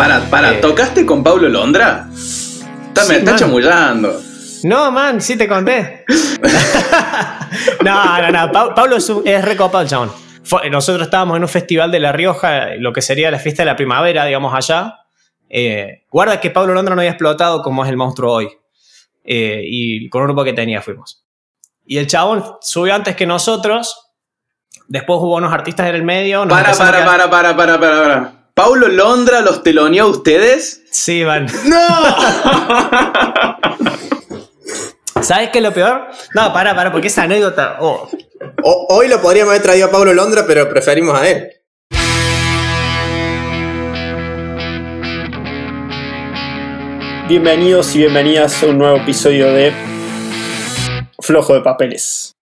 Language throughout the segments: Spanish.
Para, para, Eh. ¿tocaste con Pablo Londra? Está, me está man. chamullando. No, man, sí te conté. no, no, no. Pa- Pablo es, un- es recopado el chabón. Fue- nosotros estábamos en un festival de La Rioja, lo que sería la fiesta de la primavera, digamos, allá. Eh, guarda que Pablo Londra no había explotado como es el monstruo hoy. Eh, y con un grupo que tenía fuimos. Y el chabón subió antes que nosotros. Después hubo unos artistas en el medio. Para, para, para, para, para, para, para. ¿Paulo Londra los teloneó a ustedes? Sí, van. ¡No! ¿Sabes qué es lo peor? No, para, para, porque esa anécdota. oh, O- hoy lo podríamos haber traído a Pablo Londra, pero preferimos a él. Bienvenidos y bienvenidas a un nuevo episodio de Flojo de Papeles.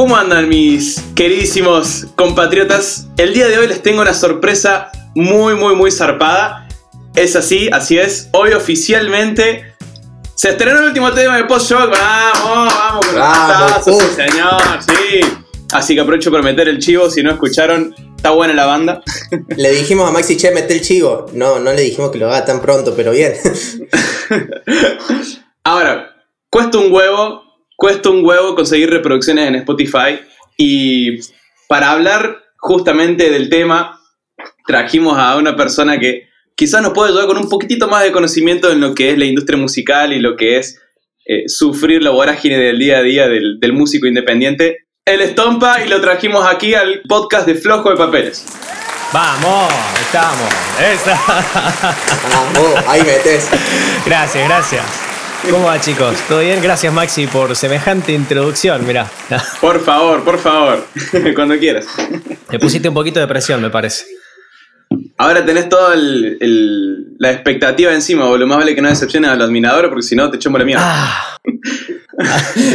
¿Cómo andan mis queridísimos compatriotas? El día de hoy les tengo una sorpresa muy, muy, muy zarpada. Es así, así es. Hoy oficialmente se estrenó el último tema de Post Shock. Vamos, vamos, con Vamos, los sí señor, sí. Así que aprovecho para meter el chivo. Si no escucharon, está buena la banda. Le dijimos a Maxi, che, mete el chivo. No, no le dijimos que lo haga tan pronto, pero bien. Ahora, cuesta un huevo, cuesta un huevo conseguir reproducciones en Spotify. Y para hablar justamente del tema, trajimos a una persona que quizás nos puede ayudar con un poquitito más de conocimiento en lo que es la industria musical y lo que es eh, sufrir la vorágine del día a día del, del músico independiente. Él es Tompa y lo trajimos aquí al podcast de Flojo de Papeles. Vamos, estamos. Esa. Vamos, ahí metes. Gracias, gracias. ¿Cómo va, chicos? ¿Todo bien? Gracias, Maxi, por semejante introducción. Mirá, Por favor, por favor, cuando quieras. te pusiste un poquito de presión, me parece. Ahora tenés toda la expectativa encima, boludo. Más vale que no decepciones a los admiradores porque si no te echamos la mierda. Ah,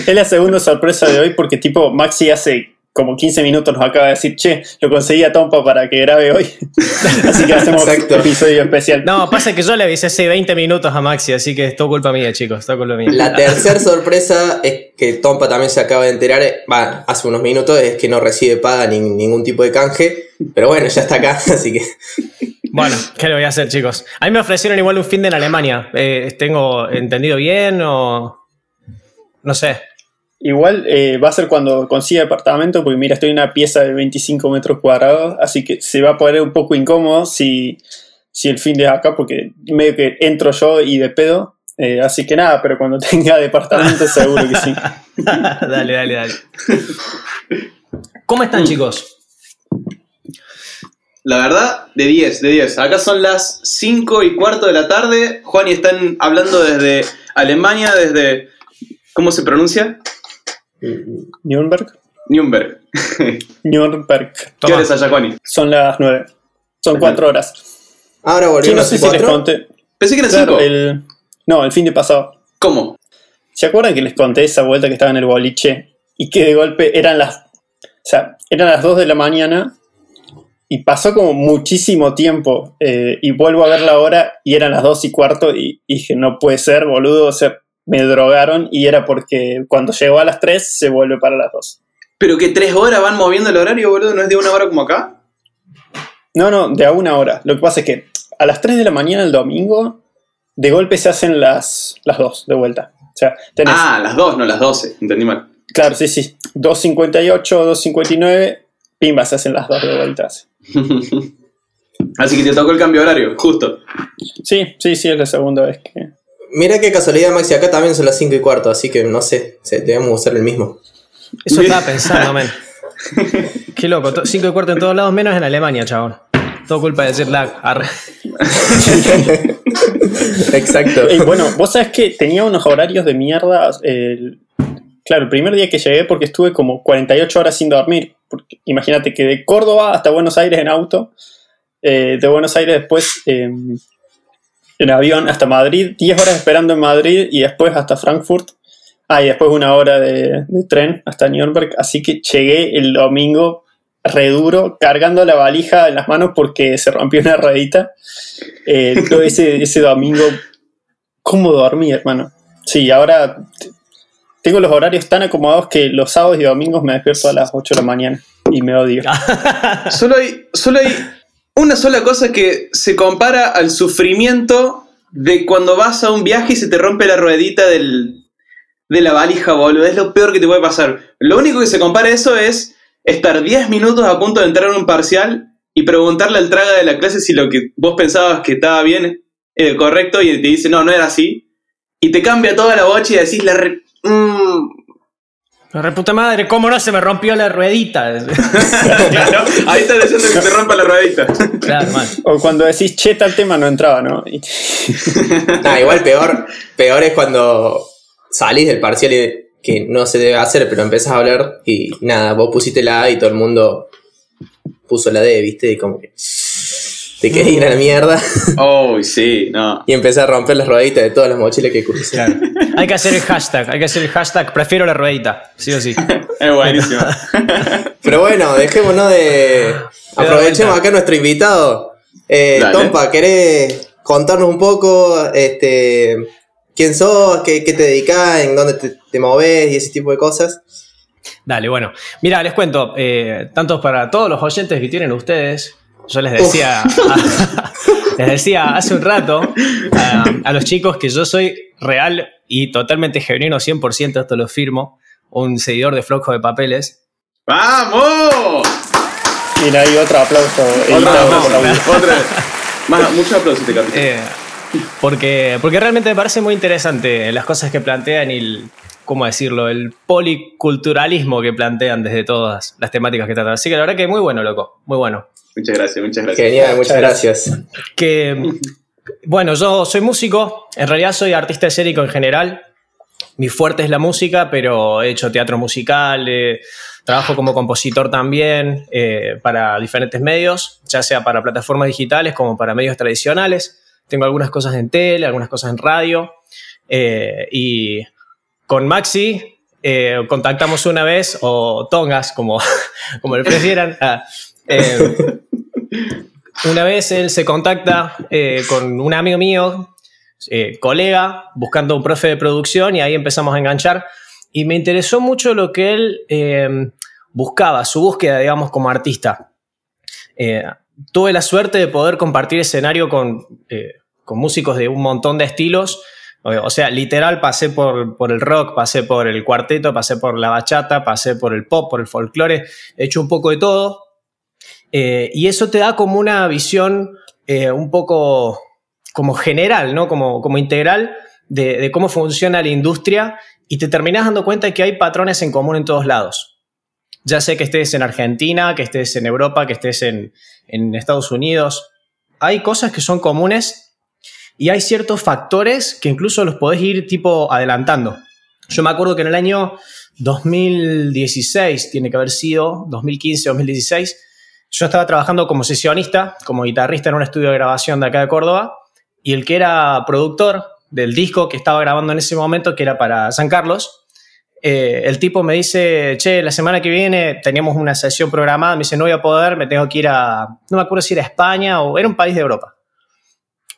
Es la segunda sorpresa de hoy porque tipo Maxi hace como 15 minutos nos acaba de decir, che, lo conseguí a Tompa para que grabe hoy. Así que hacemos Exacto. episodio especial. no, pasa que yo le avisé hace 20 minutos a Maxi, así que es todo culpa mía, chicos. Todo culpa mía. La tercera sorpresa es que Tompa también se acaba de enterar, va, hace unos minutos, es que no recibe paga ni ningún tipo de canje. Pero bueno, ya está acá, así que. Bueno, ¿qué le voy a hacer, chicos? A mí me ofrecieron igual un fin de en Alemania. Eh, ¿Tengo entendido bien o.? No sé. Igual eh, va a ser cuando consiga departamento, porque mira, estoy en una pieza de 25 metros cuadrados, así que se va a poner un poco incómodo si, si el fin de acá, porque medio que entro yo y de pedo. eh, así que nada, pero cuando tenga departamento seguro que sí. dale, dale, dale. ¿Cómo están, chicos? La verdad, de 10, de 10. Acá son las 5 y cuarto de la tarde. Juan y están hablando desde Alemania, desde. ¿Cómo se pronuncia? Nürnberg. Nürnberg. Nürnberg. ¿Qué hora es allá, Juani? Son las 9. Son 4 horas. Ahora Sí, volvimos no sé si les cuatro. conté. Pensé que eran Claro, 5. el, no, el fin de pasado. ¿Cómo? ¿Se acuerdan que les conté esa vuelta que estaba en el boliche? Y que de golpe eran las. O sea, eran las 2 de la mañana. Y pasó como muchísimo tiempo. eh, y vuelvo a ver la hora y eran las 2 y cuarto. Y, y dije, no puede ser, boludo. O sea, me drogaron. Y era porque cuando llegó a las 3 se vuelve para las 2. ¿Pero que 3 horas van moviendo el horario, boludo? ¿No es de una hora como acá? No, no, de a una hora. Lo que pasa es que a las 3 de la mañana el domingo, de golpe se hacen las, las 2 de vuelta. O sea, tenés. Ah, las 2, no las 12. Entendí mal. Claro, sí, sí. 2.58, 2.59, pimba, se hacen las dos de vuelta. Así que te tocó el cambio de horario, justo. Sí, sí, sí, es la segunda vez que. Mira qué casualidad, Maxi, acá también son las 5 y cuarto, así que no sé, se- debemos usar el mismo. Eso estaba pensando, men. Qué loco. to- Cinco y cuarto en todos lados, menos en Alemania, chabón. Todo culpa de jet lag. Arre. Exacto. Bueno, vos sabés que tenía unos horarios de mierda. el- claro, el primer día que llegué, porque estuve como 48 horas sin dormir. Porque imagínate que de Córdoba hasta Buenos Aires en auto, eh, de Buenos Aires después eh, en avión hasta Madrid, 10 horas esperando en Madrid y después hasta Frankfurt. Ah, y después una hora de, de tren hasta Nuremberg. Así que llegué el domingo re duro, cargando la valija en las manos porque se rompió una ruedita. Eh, todo ese, ese domingo, ¿cómo dormí, hermano? Sí, ahora tengo los horarios tan acomodados que los sábados y domingos me despierto a las 8 de la mañana y me odio. Solo hay, solo hay una sola cosa que se compara al sufrimiento de cuando vas a un viaje y se te rompe la ruedita del, de la valija, boludo. Es lo peor que te puede pasar. Lo único que se compara a eso es estar 10 minutos a punto de entrar en un parcial y preguntarle al traga de la clase si lo que vos pensabas que estaba bien correcto y te dice, no, no era así. Y te cambia toda la bocha y decís, la re- mm, La reputa madre, ¿cómo no se me rompió la ruedita? claro, ahí está diciendo que te rompa la ruedita. claro, mal. O cuando decís, che, tal tema no entraba, ¿no? Nah, igual peor, peor es cuando salís del parcial y que no se debe hacer, pero empezás a hablar y nada, vos pusiste la A y todo el mundo puso la D, ¿viste? Y como que te querés ir a la mierda Oh, sí, no. y empezás a romper las rueditas de todas las mochilas que crucé. Hay que hacer el hashtag, hay que hacer el hashtag, prefiero la ruedita, sí o sí. Es buenísimo. Pero bueno, dejémonos de. Aprovechemos acá nuestro invitado. Eh. Tompa, ¿querés contarnos un poco este, quién sos, qué, qué te dedicás, en dónde te, te movés y ese tipo de cosas? Dale, bueno. Mira, les cuento, eh, tanto para todos los oyentes que tienen ustedes, yo les decía, les decía hace un rato a, a los chicos que yo soy real y totalmente genuino, 100%, esto lo firmo, un seguidor de Flojo de Papeles. ¡Vamos! Mira, hay otro aplauso. Otra vez. Más, mucho aplauso este capítulo. Eh, porque, porque realmente me parece muy interesante las cosas que plantean y el, ¿cómo decirlo? El policulturalismo que plantean desde todas las temáticas que tratan. Así que la verdad que muy bueno, loco, muy bueno. Muchas gracias, muchas gracias. Genial, muchas Muchas gracias. que, bueno, yo soy músico, en realidad soy artista escénico en general. Mi fuerte es la música, pero he hecho teatro musical, eh, trabajo como compositor también eh, para diferentes medios, ya sea para plataformas digitales como para medios tradicionales. Tengo algunas cosas en tele, algunas cosas en radio. eh, y con Maxi eh, contactamos una vez, o Tongas, como, como le prefieran. ah, eh, una vez él se contacta eh, con un amigo mío, eh, colega, buscando un profe de producción y ahí empezamos a enganchar. Y me interesó mucho lo que él eh, buscaba, su búsqueda, digamos, como artista. Eh, tuve la suerte de poder compartir escenario con, eh, con músicos de un montón de estilos. O sea, literal pasé por, por el rock, pasé por el cuarteto, pasé por la bachata, pasé por el pop, por el folclore, he hecho un poco de todo. Eh, y eso te da como una visión eh, un poco como general, ¿no? Como, como integral de, cómo funciona la industria y te terminas dando cuenta de que hay patrones en común en todos lados. Ya sé que estés en Argentina, que estés en Europa, que estés en, en Estados Unidos. Hay cosas que son comunes y hay ciertos factores que incluso los podés ir tipo adelantando. Yo me acuerdo que en el año 2016, tiene que haber sido 2015, 2016, yo estaba trabajando como sesionista, como guitarrista en un estudio de grabación de acá de Córdoba, y el que era productor del disco que estaba grabando en ese momento, que era para San Carlos, eh, el tipo me dice, che, la semana que viene teníamos una sesión programada, me dice, no voy a poder, me tengo que ir a, no me acuerdo si era España o era un país de Europa.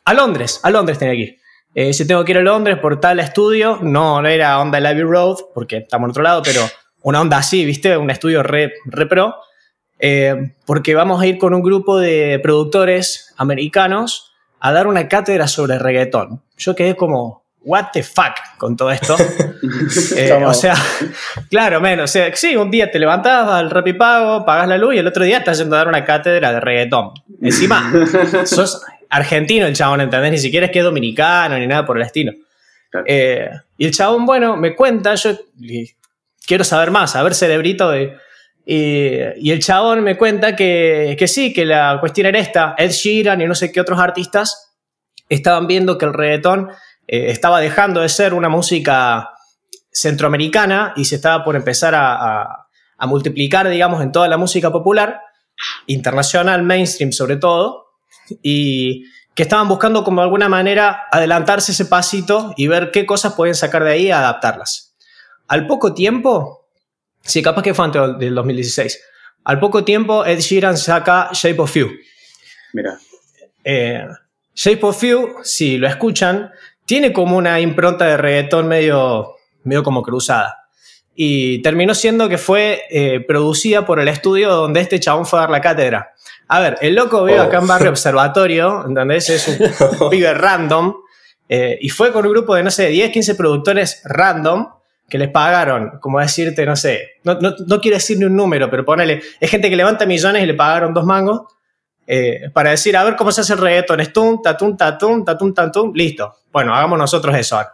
A Londres, a Londres tenía que ir. Eh, dice, tengo que ir a Londres por tal estudio, no, no era onda Abbey Road, porque estamos en otro lado, pero una onda así, ¿viste? Un estudio re, re pro. Eh, porque vamos a ir con un grupo de productores americanos a dar una cátedra sobre reggaetón. Yo quedé como, what the fuck con todo esto. Eh, o sea, claro, menos. O sea, sí, un día te levantás al Rapipago, pagas la luz y el otro día estás yendo a dar una cátedra de reggaetón. Encima, sos argentino el chabón, ¿entendés? Ni siquiera es que es dominicano ni nada por el estilo. Claro. Eh, y el chabón, bueno, me cuenta, yo quiero saber más, a ver, cerebrito de... Y, y el chabón me cuenta que, que sí, que la cuestión era esta. Ed Sheeran y no sé qué otros artistas estaban viendo que el reggaetón eh, estaba dejando de ser una música centroamericana y se estaba por empezar a, a- a multiplicar, digamos, en toda la música popular, internacional, mainstream sobre todo, y que estaban buscando como de alguna manera adelantarse ese pasito y ver qué cosas pueden sacar de ahí y adaptarlas. Al poco tiempo, sí, capaz que fue antes del 2016, al poco tiempo Ed Sheeran saca Shape of You. Mira. Eh, Shape of You, si lo escuchan, tiene como una impronta de reggaetón medio, medio como cruzada. Y terminó siendo que fue eh, producida por el estudio donde este chabón fue a dar la cátedra. A ver, el loco vive Oh. acá en Barrio Observatorio, ¿entendés? Es un pibe random. eh, y fue con un grupo de, no sé, 10, 15 productores random que les pagaron, como decirte, no sé, no, no, no quiero decir ni un número, pero ponele, es gente que levanta millones y le pagaron dos mangos eh, para decir, a ver cómo se hace el reggaetón, es tum, tatum, tatum, tatum, tatum, listo. Bueno, hagamos nosotros eso ahora.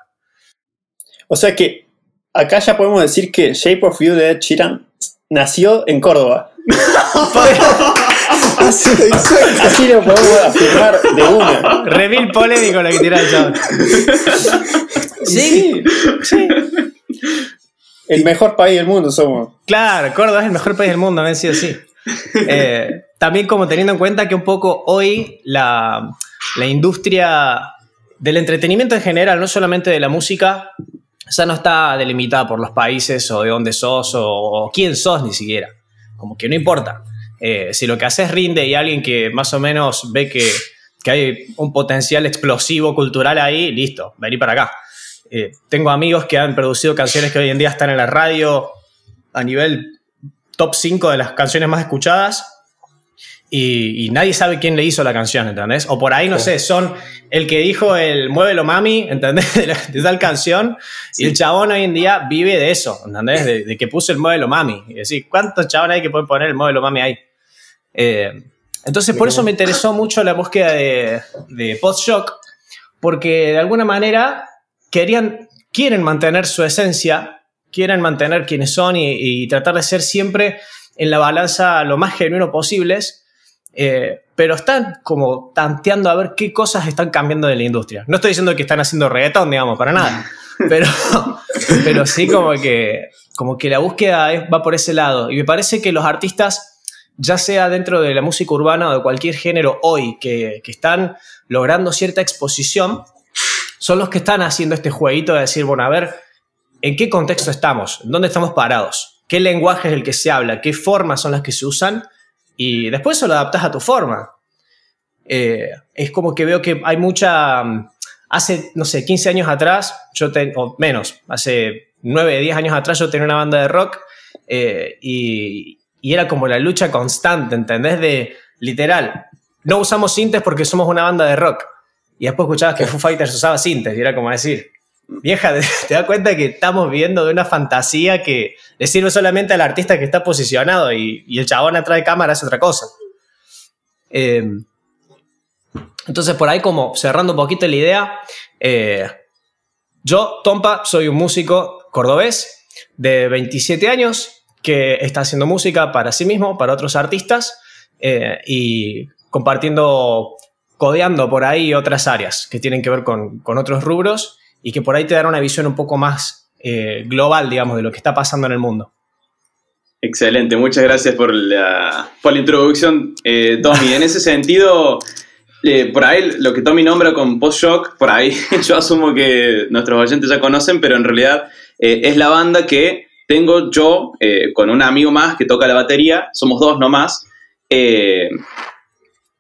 O sea que acá ya podemos decir que Shape of You de Ed Sheeran nació en Córdoba. Así. Así lo podemos afirmar de una. Reveal polémico lo que tira el chabón. Sí, sí. El mejor país del mundo somos. Claro, Córdoba es el mejor país del mundo, ha sido así. Eh, también como teniendo en cuenta que un poco hoy la, la industria del entretenimiento en general, no solamente de la música, ya no está delimitada por los países o de dónde sos o, o quién sos ni siquiera. Como que no importa. Eh, si lo que haces rinde y alguien que más o menos ve que, que hay un potencial explosivo cultural ahí, listo, vení para acá. Eh, tengo amigos que han producido canciones que hoy en día están en la radio a nivel top 5 de las canciones más escuchadas y, y nadie sabe quién le hizo la canción, ¿entendés? O por ahí, no sé, son el que dijo el Muévelo Mami, ¿entendés? De, la- de tal canción y el chabón hoy en día vive de eso, ¿entendés? De, de que puso el Muévelo Mami. Y decir, ¿cuántos chabones hay que pueden poner el Muévelo Mami ahí? Eh, entonces, por eso me interesó mucho la búsqueda de, de post-shock, porque de alguna manera querían, quieren mantener su esencia, quieren mantener quienes son y, y tratar de ser siempre en la balanza lo más genuino posibles, eh, pero están como tanteando a ver qué cosas están cambiando de la industria. No estoy diciendo que están haciendo reggaetón, digamos, para nada, pero, pero sí como que, como que la búsqueda es- va por ese lado. Y me parece que los artistas, ya sea dentro de la música urbana o de cualquier género hoy, que, que están logrando cierta exposición, son los que están haciendo este jueguito de decir, bueno, a ver, ¿en qué contexto estamos? ¿Dónde estamos parados? ¿Qué lenguaje es el que se habla? ¿Qué formas son las que se usan? Y después eso lo adaptas a tu forma. Eh, es como que veo que hay mucha... mm, Hace, no sé, 15 años atrás, yo ten- o menos, hace 9, 10 años atrás yo tenía una banda de rock eh, y, y era como la lucha constante, ¿entendés? De literal, no usamos sintes porque somos una banda de rock. Y después escuchabas que Foo Fighters usaba sintes y era como decir, vieja, te das cuenta que estamos viviendo de una fantasía que le sirve solamente al artista que está posicionado y, y el chabón atrás de cámara hace otra cosa. Eh, entonces, por ahí, como cerrando un poquito la idea, eh, yo, Tompa, soy un músico cordobés de 27 años que está haciendo música para sí mismo, para otros artistas eh, y compartiendo, codeando por ahí otras áreas que tienen que ver con, con otros rubros y que por ahí te dan una visión un poco más eh, global, digamos, de lo que está pasando en el mundo. Excelente, muchas gracias por la, por la introducción, eh, Tommy. En ese sentido, eh, por ahí lo que Tommy nombra con post-shock, por ahí yo asumo que nuestros oyentes ya conocen, pero en realidad eh, es la banda que tengo yo con un amigo más que toca la batería, somos dos nomás.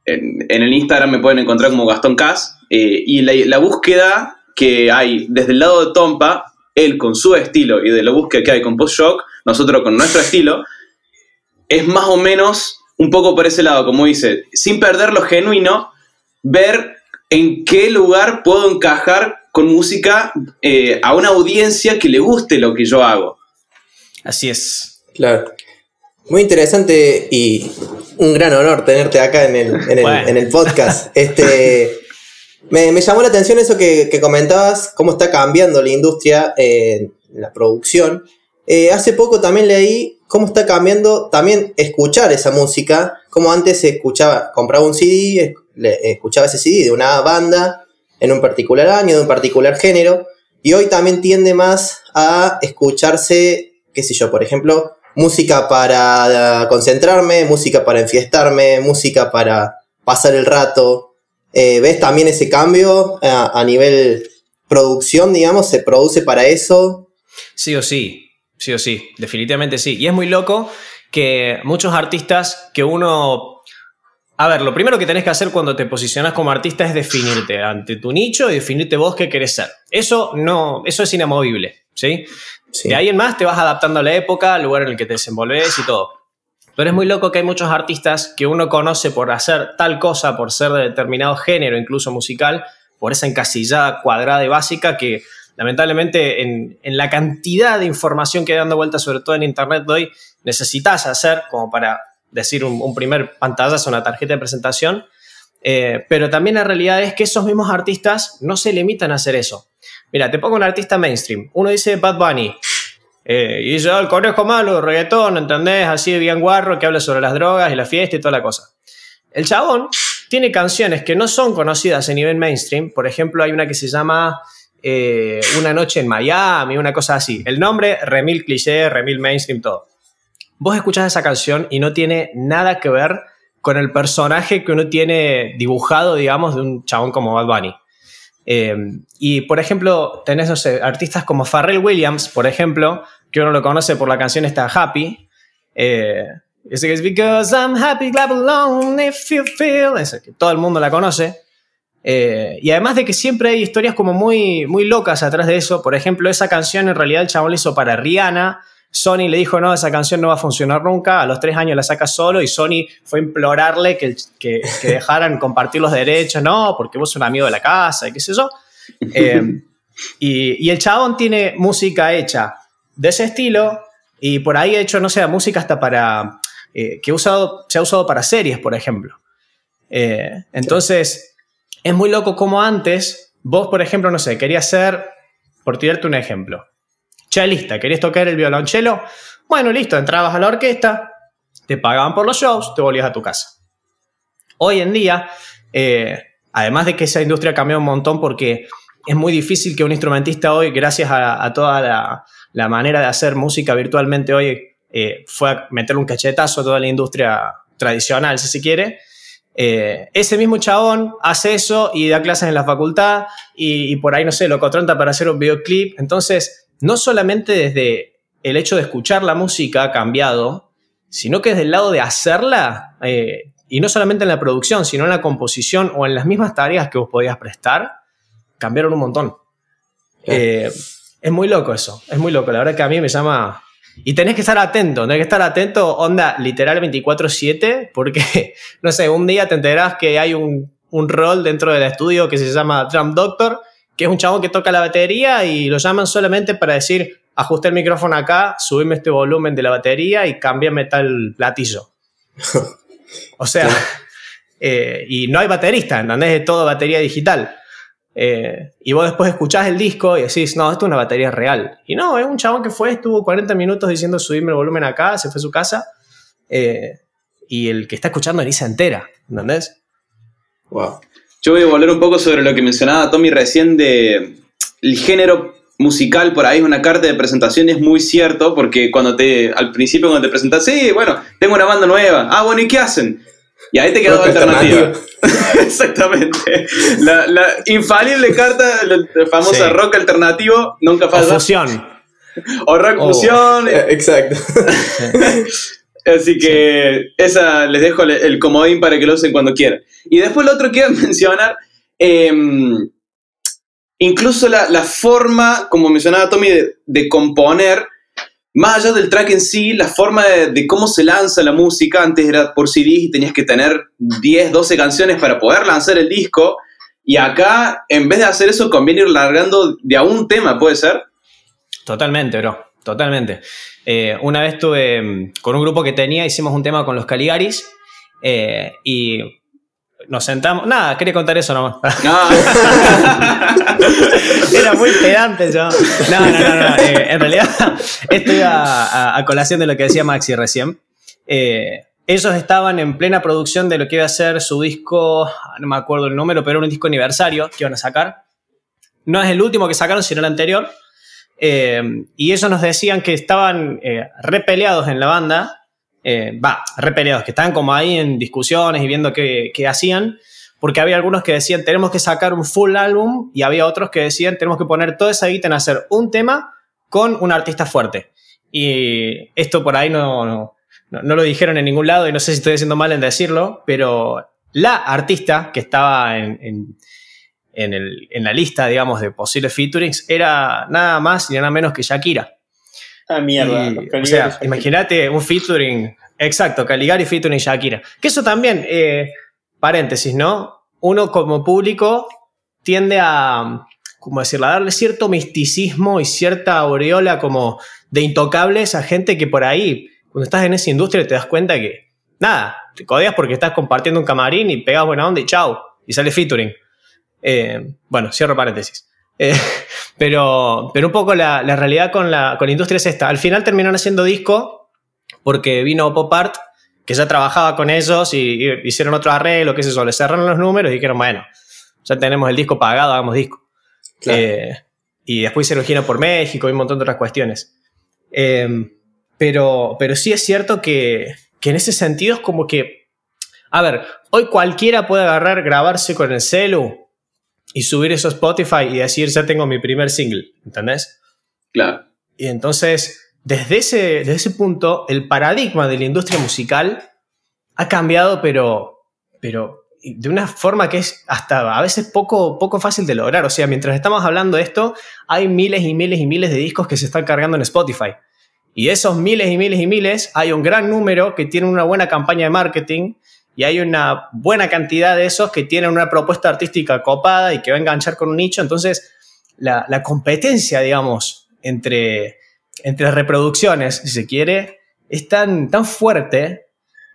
En, en el Instagram me pueden encontrar como Gastón Cas, eh, y la, la búsqueda que hay desde el lado de Tompa, él con su estilo y de la búsqueda que hay con post-shock, nosotros con nuestro estilo, es más o menos un poco por ese lado, como dice, sin perder lo genuino, ver en qué lugar puedo encajar con música eh, a una audiencia que le guste lo que yo hago. Así es. Claro. Muy interesante y un gran honor tenerte acá en el, en el, Bueno. en el podcast. Este, me, me llamó la atención eso que, que comentabas, cómo está cambiando la industria en la producción. Eh, hace poco también leí cómo está cambiando también escuchar esa música, como antes se escuchaba, compraba un CD, escuchaba ese CD de una banda en un particular año, de un particular género, y hoy también tiende más a escucharse, qué sé yo, por ejemplo, música para concentrarme, música para enfiestarme, música para pasar el rato. Eh, ¿Ves también ese cambio a, a nivel producción, digamos? ¿Se produce para eso? Sí o sí, sí o sí, definitivamente sí. Y es muy loco que muchos artistas que uno... A ver, lo primero que tenés que hacer cuando te posicionas como artista es definirte ante tu nicho y definirte vos qué querés ser. Eso no, eso es inamovible, ¿sí? Sí. De ahí en más te vas adaptando a la época, al lugar en el que te desenvolves y todo. Pero es muy loco que hay muchos artistas que uno conoce por hacer tal cosa, por ser de determinado género, incluso musical, por esa encasillada cuadrada y básica que lamentablemente en, en la cantidad de información que hay dando vuelta, sobre todo en Internet de hoy, necesitas hacer como para decir un, un primer pantallazo, una tarjeta de presentación. Eh, pero también la realidad es que esos mismos artistas no se limitan a hacer eso. Mira, te pongo un artista mainstream. Uno dice Bad Bunny. Eh, y dice, "Ah, el conejo malo, reggaetón, ¿entendés? Así bien guarro, que habla sobre las drogas y la fiesta y toda la cosa. El chabón tiene canciones que no son conocidas a nivel mainstream. Por ejemplo, hay una que se llama eh, Una noche en Miami, una cosa así. El nombre, remil cliché, remil mainstream, todo. Vos escuchás esa canción y no tiene nada que ver con el personaje que uno tiene dibujado, digamos, de un chabón como Bad Bunny. Eh, y por ejemplo, tenés, no sé, artistas como Pharrell Williams, por ejemplo, que uno lo conoce por la canción esta Happy. Eh, que es Because I'm happy, clap if you feel. Ese que todo el mundo la conoce. Eh, y además de que siempre hay historias como muy, muy locas atrás de eso. Por ejemplo, esa canción en realidad el chabón la hizo para Rihanna. Sony le dijo, no, esa canción no va a funcionar nunca. A los tres años la saca solo y Sony fue a implorarle que, que, que dejaran compartir los derechos. No, porque vos sos un amigo de la casa y qué sé yo. Eh, y, y el chabón tiene música hecha de ese estilo y por ahí ha hecho, no sé, música hasta para... eh, que usado, se ha usado para series, por ejemplo. Eh, entonces, es muy loco como antes, vos, por ejemplo, no sé, querías ser, por tirarte un ejemplo, chelista, querías tocar el violonchelo, bueno, listo, entrabas a la orquesta, te pagaban por los shows, te volvías a tu casa. Hoy en día, eh, además de que esa industria cambió un montón porque es muy difícil que un instrumentista hoy, gracias a, toda la, la, manera de hacer música virtualmente hoy, eh, fue a meterle un cachetazo a toda la industria tradicional, si se quiere. Eh, ese mismo chabón hace eso y da clases en la facultad y, y por ahí, no sé, lo contrata para hacer un videoclip. Entonces, no solamente desde el hecho de escuchar la música ha cambiado, sino que desde el lado de hacerla, eh, y no solamente en la producción, sino en la composición o en las mismas tareas que vos podías prestar, cambiaron un montón. Eh, es muy loco eso, es muy loco. La verdad que a mí me llama... Y tenés que estar atento, tenés que estar atento, onda, literal 24/7, porque, no sé, un día te enterás que hay un, un rol dentro del estudio que se llama Drum Doctor, que es un chabón que toca la batería y lo llaman solamente para decir, ajuste el micrófono acá, subime este volumen de la batería y cámbiame tal platillo. o sea, eh, y no hay baterista, ¿entendés? Es todo batería digital. Eh, y vos después escuchás el disco y decís, no, esto es una batería real. Y no, es un chabón que fue, estuvo 40 minutos diciendo subirme el volumen acá, se fue a su casa. eh, y el que está escuchando ni se entera, ¿entendés? Wow. Yo voy a volver un poco sobre lo que mencionaba Tommy recién de el género musical por ahí es una carta de presentación y es muy cierto porque cuando te al principio cuando te presentas, sí, bueno, tengo una banda nueva. Ah, bueno, ¿y qué hacen? Y ahí te queda Rock alternativa. Exactamente. La, la infalible carta, la, la famosa Sí. rock alternativo, nunca O falla. fusión. O rock O- fusión. Eh, Exacto. Así que esa les dejo el, el comodín para que lo usen cuando quieran. Y después lo otro que iba a mencionar, eh, incluso la, la forma, como mencionaba Tommy, de, de componer, más allá del track en sí, la forma de, de cómo se lanza la música, antes era por CDs y tenías que tener 10, 12 canciones para poder lanzar el disco. Y acá, en vez de hacer eso, conviene ir largando de a un tema, ¿puede ser? Totalmente, bro. Totalmente. Eh, una vez estuve mm, con un grupo que tenía, hicimos un tema con los Caligaris eh, y nos sentamos. Nada, quería contar eso nomás. No. Era muy pedante yo. No, no, no, no. eh, en realidad, esto iba a, a colación de lo que decía Maxi recién. Eh, ellos estaban en plena producción de lo que iba a ser su disco, no me acuerdo el número, pero era un disco aniversario que iban a sacar. No es el último que sacaron, sino el anterior. Eh, y ellos nos decían que estaban eh, repeleados en la banda. eh, Va, repeleados, que estaban como ahí en discusiones y viendo qué, qué hacían porque había algunos que decían tenemos que sacar un full álbum y había otros que decían tenemos que poner toda esa guita en hacer un tema con un artista fuerte. Y esto por ahí no, no, no, lo dijeron en ningún lado y no sé si estoy haciendo mal en decirlo, pero la artista que estaba en, en, el- en la lista, digamos, de posibles featurings era nada más y nada menos que Shakira. Ah, mierda. Y, o sea, imagínate un featuring, exacto, Caligari featuring Shakira. Que eso también, eh, paréntesis, ¿no? Uno como público tiende a, como decirlo, a darle cierto misticismo y cierta aureola como de intocables a gente que por ahí, cuando estás en esa industria, te das cuenta que, nada, te codeas porque estás compartiendo un camarín y pegas buena onda y chau, y sale featuring. Eh, bueno, cierro paréntesis. Eh, pero, pero un poco la, la realidad con la, con la industria es esta. Al final terminaron haciendo disco porque vino Pop Art, que ya trabajaba con ellos y, y hicieron otro arreglo, qué sé yo, le cerraron los números y dijeron, bueno, ya tenemos el disco pagado, hagamos disco. Claro. Eh, y después lo gira por México y un montón de otras cuestiones. Eh, pero, pero sí es cierto que, que en ese sentido es como que, a ver, hoy cualquiera puede agarrar, grabarse con el celu y subir eso a Spotify y decir, ya tengo mi primer single, ¿entendés? Claro. Y entonces, desde ese, desde ese punto, el paradigma de la industria musical ha cambiado, pero, pero de una forma que es hasta a veces poco, poco fácil de lograr. O sea, mientras estamos hablando de esto, hay miles y miles y miles de discos que se están cargando en Spotify. Y de esos miles y miles y miles, hay un gran número que tienen una buena campaña de marketing y hay una buena cantidad de esos que tienen una propuesta artística copada y que va a enganchar con un nicho. Entonces, la, la competencia, digamos, entre, entre reproducciones, si se quiere, es tan, tan fuerte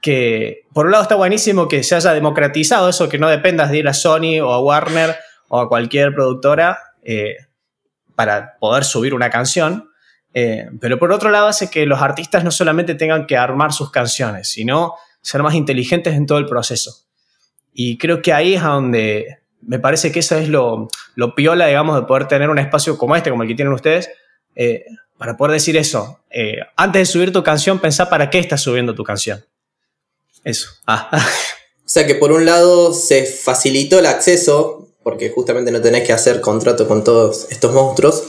que, por un lado, está buenísimo que se haya democratizado eso, que no dependas de ir a Sony o a Warner o a cualquier productora eh, para poder subir una canción. Eh, pero por otro lado hace que los artistas no solamente tengan que armar sus canciones, sino ser más inteligentes en todo el proceso. Y creo que ahí es a donde me parece que eso es lo, lo piola, digamos, de poder tener un espacio como este, como el que tienen ustedes, eh, para poder decir eso. Eh, antes de subir tu canción, pensá para qué estás subiendo tu canción. Eso. Ah. O sea que por un lado se facilitó el acceso, porque justamente no tenés que hacer contrato con todos estos monstruos,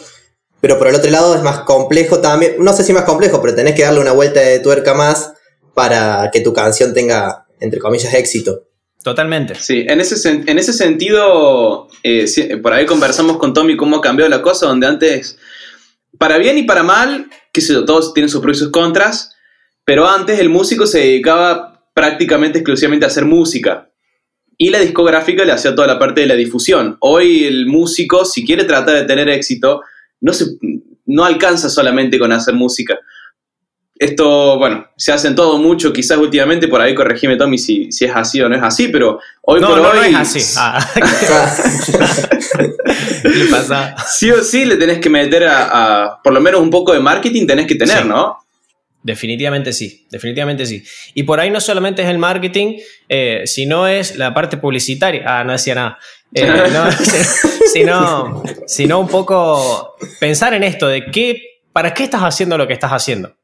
pero por el otro lado es más complejo también, no sé si más complejo, pero tenés que darle una vuelta de tuerca más para que tu canción tenga, entre comillas, éxito. Totalmente. Sí, en ese, sen- en ese sentido, eh, sí, por ahí conversamos con Tommy cómo ha cambiado la cosa, donde antes, para bien y para mal, que todos tienen sus pros y sus contras, pero antes el músico se dedicaba prácticamente exclusivamente a hacer música. Y la discográfica le hacía toda la parte de la difusión. Hoy el músico, si quiere tratar de tener éxito, no, se, no alcanza solamente con hacer música. Esto, bueno, se hacen todo mucho, quizás últimamente, por ahí corregime Tommy si, si es así o no es así, pero hoy No, por no, hoy... no es así. Ah, ¿Qué le pasa? Sí o sí le tenés que meter a, a- por lo menos un poco de marketing tenés que tener, Sí. ¿no? Definitivamente sí, definitivamente sí. Y por ahí no solamente es el marketing, eh, sino es la parte publicitaria. Ah, no decía nada. Eh, no, sino, sino un poco pensar en esto de qué, para qué estás haciendo lo que estás haciendo.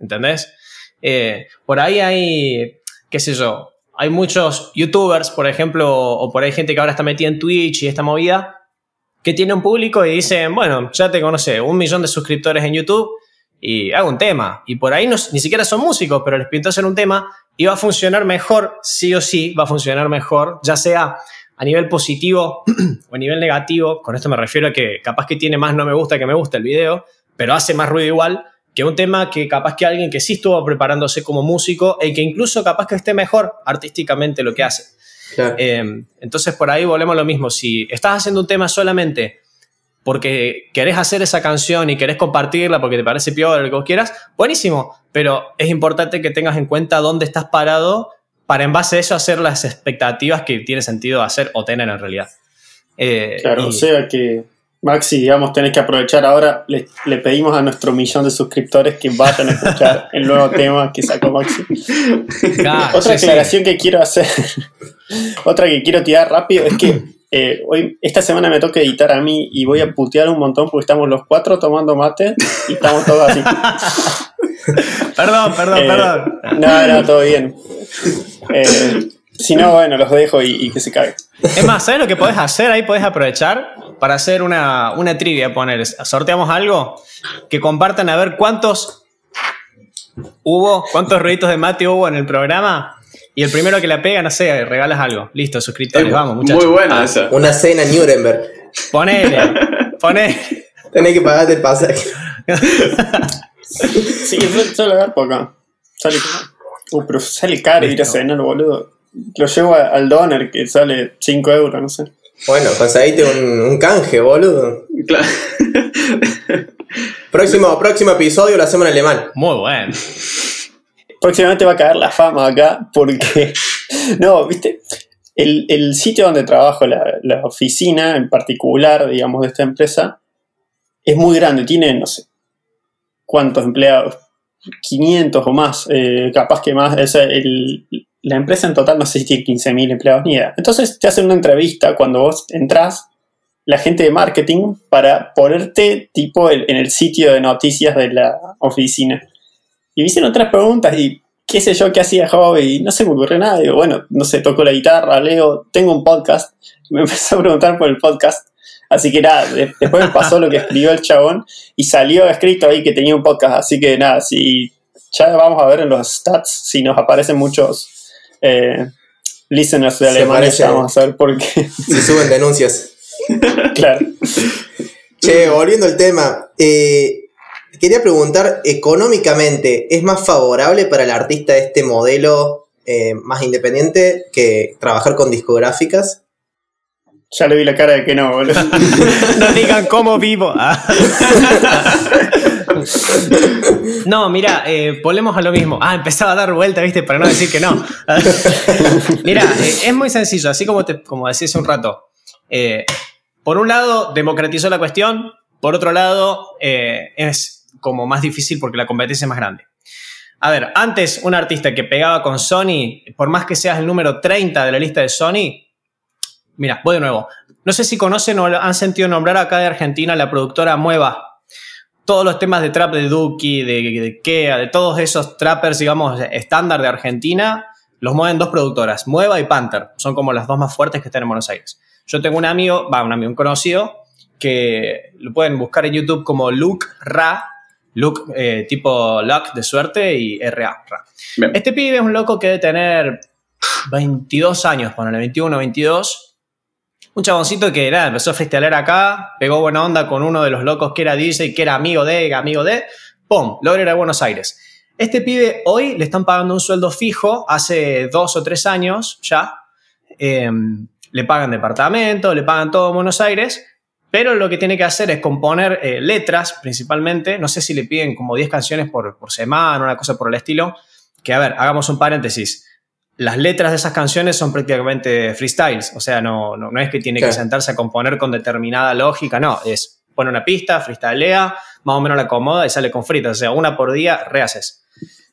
¿Entendés? Eh, por ahí hay, qué sé yo, hay muchos youtubers, por ejemplo, o por ahí gente que ahora está metida en Twitch y esta movida, que tiene un público y dicen, bueno, ya tengo, no sé, un millón de suscriptores en YouTube y hago un tema. Y por ahí no, ni siquiera son músicos, pero les pinto hacer un tema y va a funcionar mejor, sí o sí, va a funcionar mejor, ya sea a nivel positivo o a nivel negativo. Con esto me refiero a que capaz que tiene más no me gusta que me gusta el video, pero hace más ruido igual que un tema que capaz que alguien que sí estuvo preparándose como músico y que incluso capaz que esté mejor artísticamente lo que hace. Claro. Eh, entonces por ahí volvemos a lo mismo. Si estás haciendo un tema solamente porque querés hacer esa canción y querés compartirla porque te parece peor, lo que vos quieras, buenísimo. Pero es importante que tengas en cuenta dónde estás parado para en base a eso hacer las expectativas que tiene sentido hacer o tener en realidad. Eh, Claro, y- o sea que Maxi, digamos, tenés que aprovechar ahora. Le, le pedimos a nuestro millón de suscriptores que vayan a escuchar el nuevo tema que sacó Maxi. Otra sí. aclaración que quiero hacer, otra que quiero tirar rápido, es que eh, hoy, esta semana me toca editar a mí y voy a putear un montón porque estamos los cuatro tomando mate y estamos todos así. Perdón, perdón, Eh, perdón. No, no, todo bien. Eh, si no, bueno, los dejo y, y que se caguen. Es más, ¿sabes lo que podés hacer? Ahí podés aprovechar para hacer una, una trivia, poner, sorteamos algo, que compartan a ver cuántos Hubo, ¿cuántos ruiditos de mate hubo en el programa? Y el primero que la pega, no sé, regalas algo. Listo, suscriptores, Es vamos, muchachos. Muy buena esa. Una cena en Nuremberg. Ponele, ponele. Tenés que pagarte el pasaje. Sí, haber por acá. Sale caro. Uh, pero sale caro ir a Listo. cenar, boludo. Lo llevo a- al doner que sale 5 euros, no sé. Bueno, conseguiste un, un canje, boludo. Claro. Próximo, próximo episodio lo hacemos en alemán. Muy bueno. Próximamente va a caer la fama acá porque. No, viste. El, el sitio donde trabajo, la, la oficina en particular, digamos, de esta empresa, es muy grande. Tiene, no sé, cuántos empleados. 500 o más, eh, capaz que más. Sea, el- la empresa en total no sé si tiene 15.000 empleados ni idea. Entonces te hacen una entrevista cuando vos entras, la gente de marketing, para ponerte tipo en el sitio de noticias de la oficina. Y me hicieron otras preguntas y qué sé yo qué hacía hobby no se me ocurrió nada. Digo, bueno, no sé, toco la guitarra, leo, tengo un podcast. Me empezó a preguntar por el podcast. Así que nada, de- después me pasó lo que escribió el chabón y salió escrito ahí que tenía un podcast. Así que nada, si ya vamos a ver en los stats si nos aparecen muchos eh, listeners de Se Alemania, ya vamos a ver por qué. Si suben denuncias. claro. Che, volviendo al tema. eh, quería preguntar, económicamente, ¿es más favorable para el artista este modelo eh, más independiente que trabajar con discográficas? Ya le vi la cara de que no, boludo. No digan cómo vivo. No, mira, eh, volvemos a lo mismo. Ah, empezaba a dar vuelta, ¿viste? Para no decir que no. mira, eh, es muy sencillo, así como, te, como decía hace un rato. Eh, por un lado, democratizó la cuestión. Por otro lado, eh, es como más difícil porque la competencia es más grande. A ver, antes un artista que pegaba con Sony, por más que seas el número 30 de la lista de Sony, mira, voy de nuevo. No sé si conocen o han sentido nombrar acá de Argentina la productora Mueva. Todos los temas de trap de Duki, de, de Kea, de todos esos trappers, digamos, estándar de Argentina, los mueven dos productoras, Mueva y Panther. Son como las dos más fuertes que están en Buenos Aires. Yo tengo un amigo, va, un amigo, un conocido, que lo pueden buscar en YouTube como Luke Ra, Luke eh, tipo Luck de suerte y RA. Ra. Bien. Este pibe es un loco que debe tener 22 años, ponele 21, 22. Un chaboncito que nada, empezó a freestylear acá, pegó buena onda con uno de los locos que era DJ, que era amigo de, amigo de, ¡pum! Logra ir a Buenos Aires. Este pibe hoy le están pagando un sueldo fijo, hace dos o tres años ya. Eh, le pagan departamento, le pagan todo en Buenos Aires, pero lo que tiene que hacer es componer eh, letras principalmente. No sé si le piden como 10 canciones por, por semana, una cosa por el estilo. Que a ver, hagamos un paréntesis las letras de esas canciones son prácticamente freestyles, o sea, no, no, no es que tiene Claro. que sentarse a componer con determinada lógica, no, es pone una pista, freestylea, más o menos la acomoda y sale con fritas, o sea, una por día rehaces.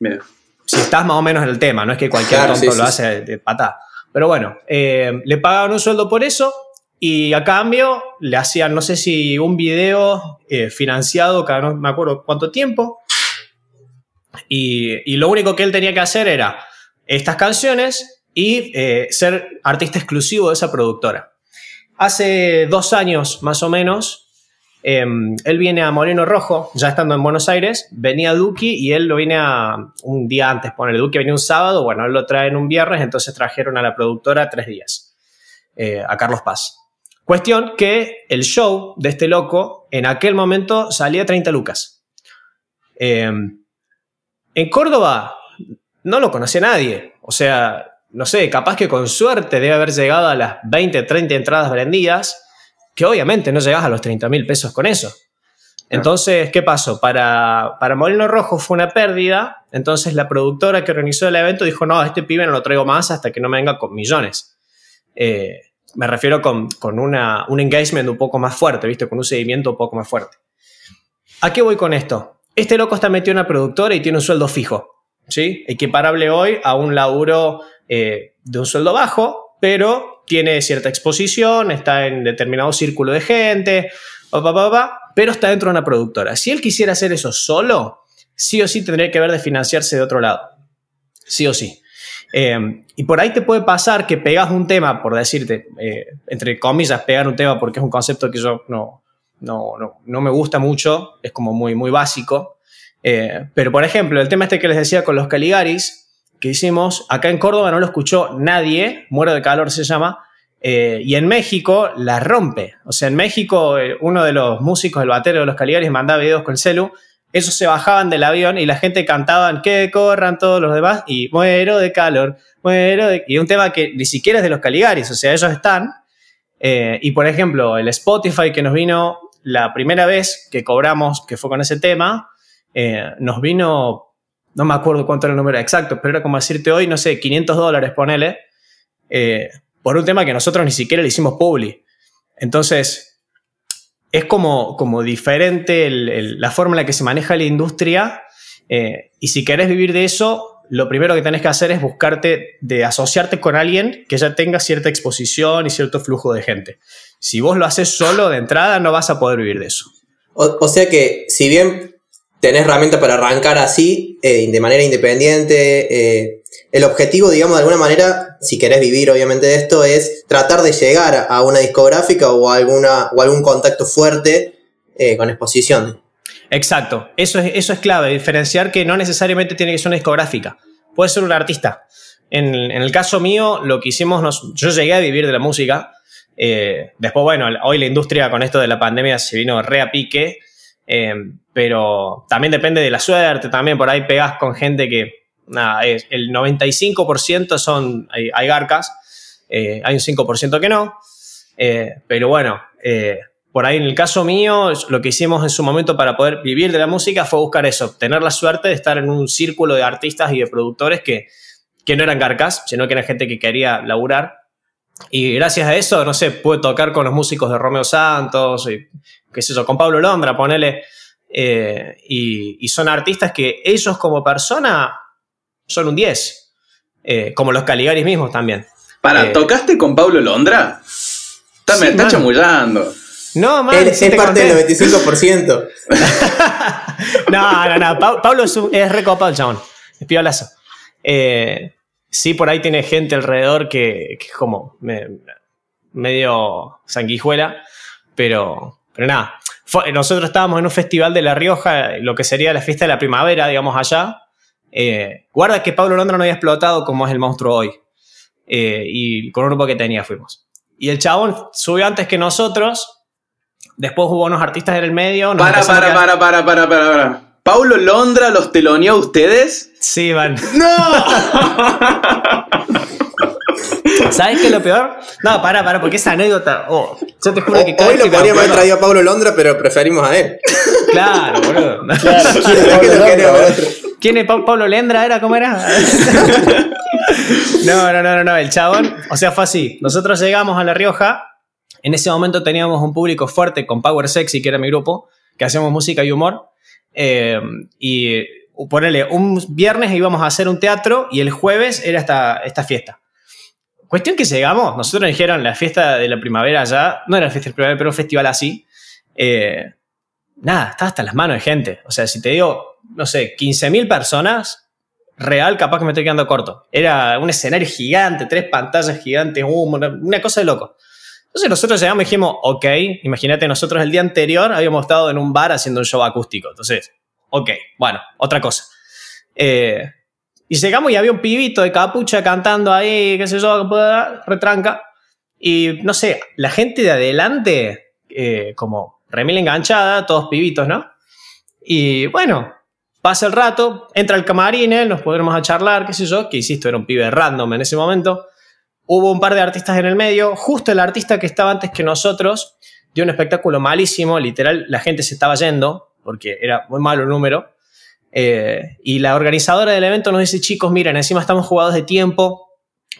Mira. Si estás más o menos en el tema, no es que cualquier Claro, tonto sí, lo sí, hace de, de patá. Pero bueno, eh, le pagaban un sueldo por eso y a cambio le hacían, no sé si un video eh, financiado cada no me acuerdo cuánto tiempo. Y, y lo único que él tenía que hacer era estas canciones y eh, ser artista exclusivo de esa productora. Hace dos años más o menos, eh, él viene a Moreno Rojo, ya estando en Buenos Aires, venía Duki y él lo viene a un día antes, poner Duki venía un sábado, bueno, él lo traen un viernes, entonces trajeron a la productora tres días, eh, a Carlos Paz. Cuestión que el show de este loco en aquel momento salía 30 lucas. Eh, en Córdoba no lo conocía nadie. O sea, no sé, capaz que con suerte debe haber llegado a las 20, 30 entradas vendidas, que obviamente no llegas a los 30 mil pesos con eso. Entonces, ¿qué pasó? Para, para Molino Rojo fue una pérdida, entonces la productora que organizó el evento dijo, no, a este pibe no lo traigo más hasta que no me venga con millones. Eh, me refiero con, con una, un engagement un poco más fuerte, ¿viste? Con un seguimiento un poco más fuerte. ¿A qué voy con esto? Este loco está metido en una productora y tiene un sueldo fijo, ¿sí? Equiparable hoy a un laburo eh, de un sueldo bajo, pero tiene cierta exposición, está en determinado círculo de gente, pero está dentro de una productora. Si él quisiera hacer eso solo, sí o sí tendría que ver de financiarse de otro lado. Sí o sí. Eh, y por ahí te puede pasar que pegas un tema, por decirte, eh, entre comillas, pegar un tema porque es un concepto que yo no, no, no, no me gusta mucho, es como muy, muy básico. Eh, pero, por ejemplo, el tema este que les decía con los Caligaris, que hicimos, acá en Córdoba no lo escuchó nadie, Muero de Calor se llama, eh, y en México la rompe. O sea, en México eh, uno de los músicos, el batero de los Caligaris, mandaba videos con el celu, esos se bajaban del avión y la gente cantaban que corran todos los demás y muero de calor, muero de... Y un tema que ni siquiera es de los Caligaris, o sea, ellos están. y por ejemplo, el Spotify que nos vino la primera vez que cobramos, que fue con ese tema, eh, nos vino, no me acuerdo cuánto era el número exacto, pero era como decirte hoy, no sé, 500 dólares, ponele, eh, por un tema que nosotros ni siquiera le hicimos publi. Entonces, es como, como diferente la forma en la que se maneja la industria eh, y si querés vivir de eso, lo primero que tenés que hacer es buscarte de asociarte con alguien que ya tenga cierta exposición y cierto flujo de gente. Si vos lo haces solo de entrada, no vas a poder vivir de eso. O, sea que, si bien tenés herramientas para arrancar así, eh, de manera independiente, eh, el objetivo, digamos, de alguna manera, si querés vivir obviamente de esto, es tratar de llegar a una discográfica o, alguna, o algún contacto fuerte eh, con exposición. Exacto, eso es, eso es clave, diferenciar que no necesariamente tiene que ser una discográfica, puede ser un artista. En, el caso mío, lo que hicimos, yo llegué a vivir de la música, después, bueno, hoy la industria con esto de la pandemia se vino re a pique, eh, pero también depende de la suerte, también por ahí pegas con gente que, nada, es, el 95% son, hay, garcas, eh, hay un 5% que no, pero bueno, por ahí en el caso mío, lo que hicimos en su momento para poder vivir de la música fue buscar eso, tener la suerte de estar en un círculo de artistas y de productores que, que no eran garcas, sino que eran gente que quería laburar y gracias a eso, no sé, pude tocar con los músicos de Romeo Santos, y, qué sé yo, con Pablo Londra, ponele. Eh, y, son artistas que ellos como persona son un 10. Eh, como los Caligaris mismos también. Para, eh, ¿tocaste con Pablo Londra? Está, me está chamullando. No, man, es parte del 95%. no, no, no. Pablo es, es recopado el chabón. Es piolazo. Eh, sí por ahí tiene gente alrededor que, es como medio sanguijuela, pero, pero nada. nosotros estábamos en un festival de La Rioja, lo que sería la fiesta de la primavera, digamos, allá. Eh, guarda que Pablo Londra no había explotado como es el monstruo hoy. Eh, y con un grupo que tenía fuimos. Y el chabón subió antes que nosotros. Después hubo unos artistas en el medio. Para, para, para, para, para, para, para. ¿Paulo Londra los teloneó a ustedes? Sí, van. ¡No! ¿Sabes qué es lo peor? No, para, para, porque esa anécdota. Oh, yo te juro que Hoy lo podríamos haber traído a Pablo Londra, pero preferimos a él. Claro, boludo. Claro, ¿Quién es Pablo Lendra? ¿Era? ¿Cómo era? no, no, no, no, el chabón. O sea, fue así. Nosotros llegamos a La Rioja. En ese momento teníamos un público fuerte con Power Sexy, que era mi grupo, que hacíamos música y humor. Eh, y ponerle, un viernes íbamos a hacer un teatro y el jueves era esta, esta fiesta. Cuestión que llegamos, nosotros nos dijeron la fiesta de la primavera ya, no era la fiesta de la primavera, pero un festival así. Eh, nada, estaba hasta las manos de gente. O sea, si te digo, no sé, 15.000 personas, real, capaz que me estoy quedando corto. Era un escenario gigante, tres pantallas gigantes, una cosa de loco. Entonces nosotros llegamos y dijimos, ok, imagínate, nosotros el día anterior habíamos estado en un bar haciendo un show acústico. Entonces, ok, bueno, otra cosa. Eh, y llegamos y había un pibito de capucha cantando ahí, qué sé yo, retranca. Y no sé, la gente de adelante, eh, como remil enganchada, todos pibitos, ¿no? Y bueno, pasa el rato, entra el camarín, nos podremos a charlar, qué sé yo, que insisto, era un pibe random en ese momento. Hubo un par de artistas en el medio, justo el artista que estaba antes que nosotros dio un espectáculo malísimo, literal, la gente se estaba yendo porque era muy malo el número. Eh, y la organizadora del evento nos dice, chicos, miren, encima estamos jugados de tiempo,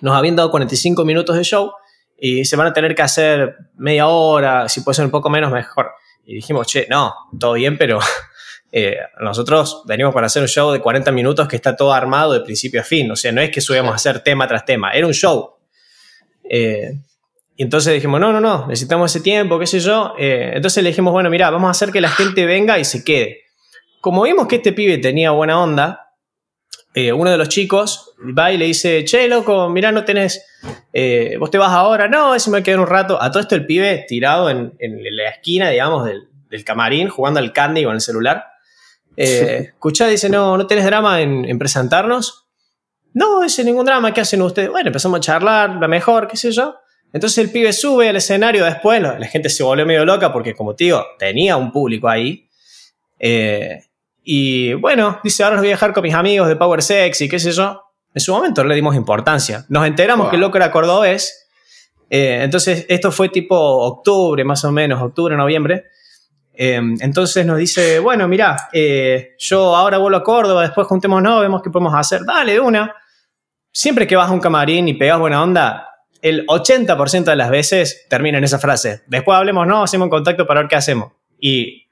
nos habían dado 45 minutos de show y se van a tener que hacer media hora, si puede ser un poco menos, mejor. Y dijimos, che, no, todo bien, pero eh, nosotros venimos para hacer un show de 40 minutos que está todo armado de principio a fin. O sea, no es que subíamos a hacer tema tras tema, era un show. Eh, y entonces dijimos, no, no, no, necesitamos ese tiempo, qué sé yo. Eh, entonces le dijimos, bueno, mira, vamos a hacer que la gente venga y se quede. Como vimos que este pibe tenía buena onda, eh, uno de los chicos va y le dice, che, loco, mira, no tenés, vos te vas ahora, no, ese me queda un rato. A todo esto el pibe tirado en, la esquina, digamos, del, camarín, jugando al candy con el celular. Eh, escuchá, dice, no, ¿no tenés drama en, en presentarnos? No, dice, ningún drama, ¿qué hacen ustedes? Bueno, empezamos a charlar, la mejor, qué sé yo. Entonces el pibe sube al escenario después, la gente se volvió medio loca porque, como te digo, tenía un público ahí. Eh, y bueno, dice, ahora los voy a dejar con mis amigos de Power Sex y qué sé yo. En su momento no le dimos importancia. Nos enteramos Wow. que el loco era cordobés. Eh, entonces, esto fue tipo octubre, más o menos, octubre, noviembre. Eh, entonces nos dice, bueno, mira, yo ahora vuelvo a Córdoba, después juntémonos, vemos qué podemos hacer. Dale, de una. Siempre que vas a un camarín y pegas buena onda, el 80% de las veces termina en esa frase. Después hablemos, no, hacemos un contacto para ver qué hacemos. Y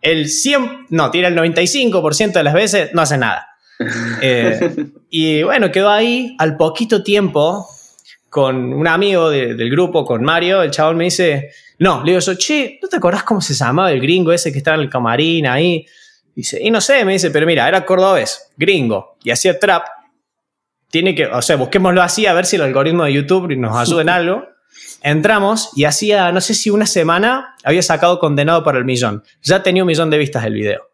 el 100, no, tira el 95% de las veces no hace nada. Eh, y bueno, quedó ahí al poquito tiempo con un amigo de- del grupo, con Mario, el chabón me dice, no, le digo yo, che, ¿no te acordás cómo se llamaba el gringo ese que estaba en el camarín ahí? Dice, y no sé, me dice, pero mira, era cordobés, gringo, y hacía trap. Tiene que, o sea, busquémoslo así a ver si el algoritmo de YouTube nos ayuda en algo. Entramos y hacía, no sé si una semana, había sacado Condenado para el Millón. Ya tenía un millón de vistas el video.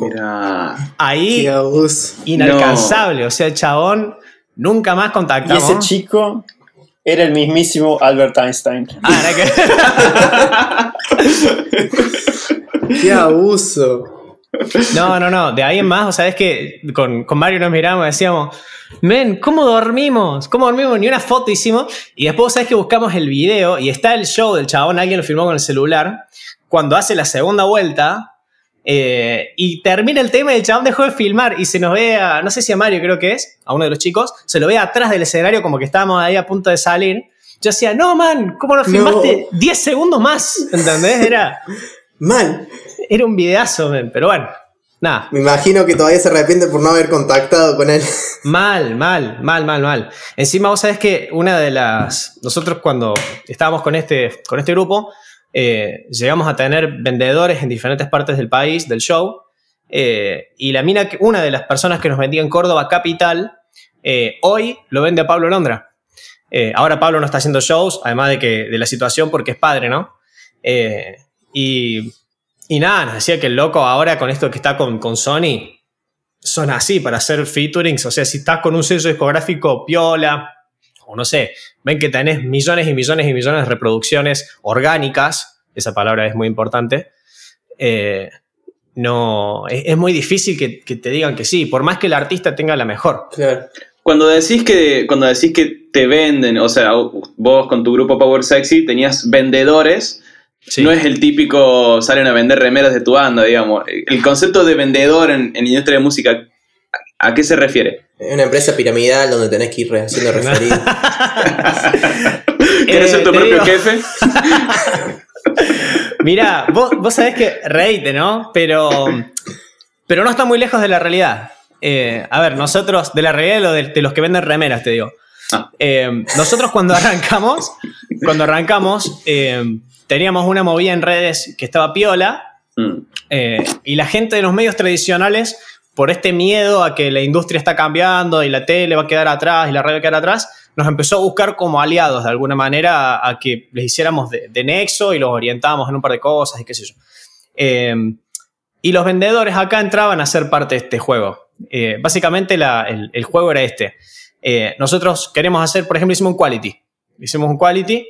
Mirá. Ahí, inalcanzable. O sea, el chabón nunca más Y contactamos. ese chico era el mismísimo Albert Einstein. Ah, Qué abuso. No, no, no. De ahí en más, o sea, es que con, con Mario nos miramos y decíamos, men, ¿cómo dormimos? ¿Cómo dormimos? Ni una foto hicimos. Y después, ¿sabes que buscamos el video y está el show del chabón, alguien lo filmó con el celular, cuando hace la segunda vuelta. Eh, y termina el tema y el chabón dejó de filmar y se nos ve a, no sé si a Mario creo que es, a uno de los chicos, se lo ve atrás del escenario como que estábamos ahí a punto de salir. Yo decía, no, man, ¿cómo lo filmaste 10 segundos más? ¿Entendés? Era, Mal. era un videazo, men. Pero bueno, nada. Me imagino que todavía se arrepiente por no haber contactado con él. Mal, mal, mal, mal, mal. Encima, vos sabés que una de las. Nosotros, cuando estábamos con este, con este grupo, eh, llegamos a tener vendedores en diferentes partes del país, del show. eh, y la mina, una de las personas que nos vendía en Córdoba Capital, eh, hoy lo vende a Pablo Londra. Ahora Pablo no está haciendo shows, además de, que, de la situación, porque es padre, ¿no? Y, y nada, nos decía que el loco ahora con esto que está con, con Sony, son así para hacer featurings. O sea, si estás con un sello discográfico piola, o no sé, ven que tenés millones y millones y millones de reproducciones orgánicas, esa palabra es muy importante, eh, no, es, es muy difícil que, que te digan que sí, por más que el artista tenga la mejor. Claro. Cuando decís que cuando decís que te venden, o sea, vos con tu grupo Power Sexy tenías vendedores, Sí. no es el típico salen a vender remeras de tu banda, digamos. El concepto de vendedor en, en industria de música, ¿a, a qué se refiere? Es una empresa piramidal donde tenés que ir haciendo referido. ¿Quieres Eh, ser tu propio digo- jefe? Mira, vos, vos sabés que reíte, ¿no? Pero, pero no está muy lejos de la realidad. Eh, a ver, nosotros, de la realidad de, lo de, de los que venden remeras, te digo. Ah. Eh, nosotros cuando arrancamos, cuando arrancamos, eh, teníamos una movida en redes que estaba piola, Mm. eh, y la gente de los medios tradicionales, por este miedo a que la industria está cambiando y la tele va a quedar atrás y la radio va a quedar atrás, nos empezó a buscar como aliados de alguna manera a, que les hiciéramos de, nexo y los orientábamos en un par de cosas y qué sé yo. Eh, y los vendedores acá entraban a ser parte de este juego. Eh, básicamente el juego era este. Eh, nosotros queremos hacer, por ejemplo, hicimos un quality. Hicimos un quality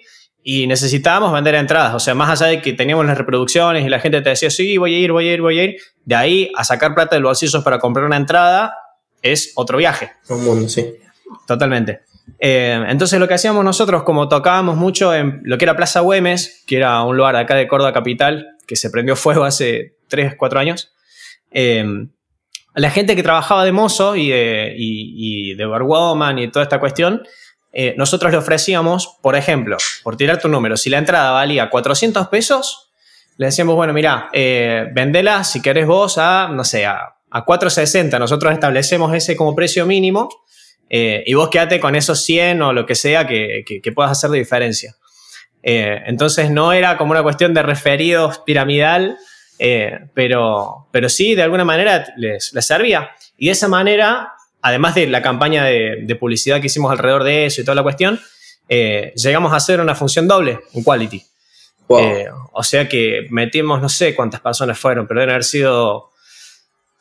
y necesitábamos vender entradas. O sea, más allá de que teníamos las reproducciones y la gente te decía, sí, voy a ir, voy a ir, voy a ir, de ahí a sacar plata del bolsillo para comprar una entrada es otro viaje. Un mundo, sí. Totalmente. Eh, entonces lo que hacíamos nosotros, como tocábamos mucho en lo que era Plaza Güemes, que era un lugar acá de Córdoba Capital, que se prendió fuego hace 3, 4 años, eh, la gente que trabajaba de mozo y de, y, y de barwoman y toda esta cuestión, eh, nosotros le ofrecíamos, por ejemplo, por tirar tu número, si la entrada valía 400 pesos, le decíamos, bueno, mira, eh, vendela si querés vos a, no sé, a, a 460. Nosotros establecemos ese como precio mínimo eh, y vos quédate con esos 100 o lo que sea que, que- que puedas hacer de diferencia. Eh, entonces no era como una cuestión de referidos piramidal, pero, pero sí, de alguna manera les, les servía. Y de esa manera, además de la campaña de, de publicidad que hicimos alrededor de eso y toda la cuestión, eh, llegamos a hacer una función doble, un quality. Wow. Eh, o sea que metimos, no sé cuántas personas fueron, pero deben haber sido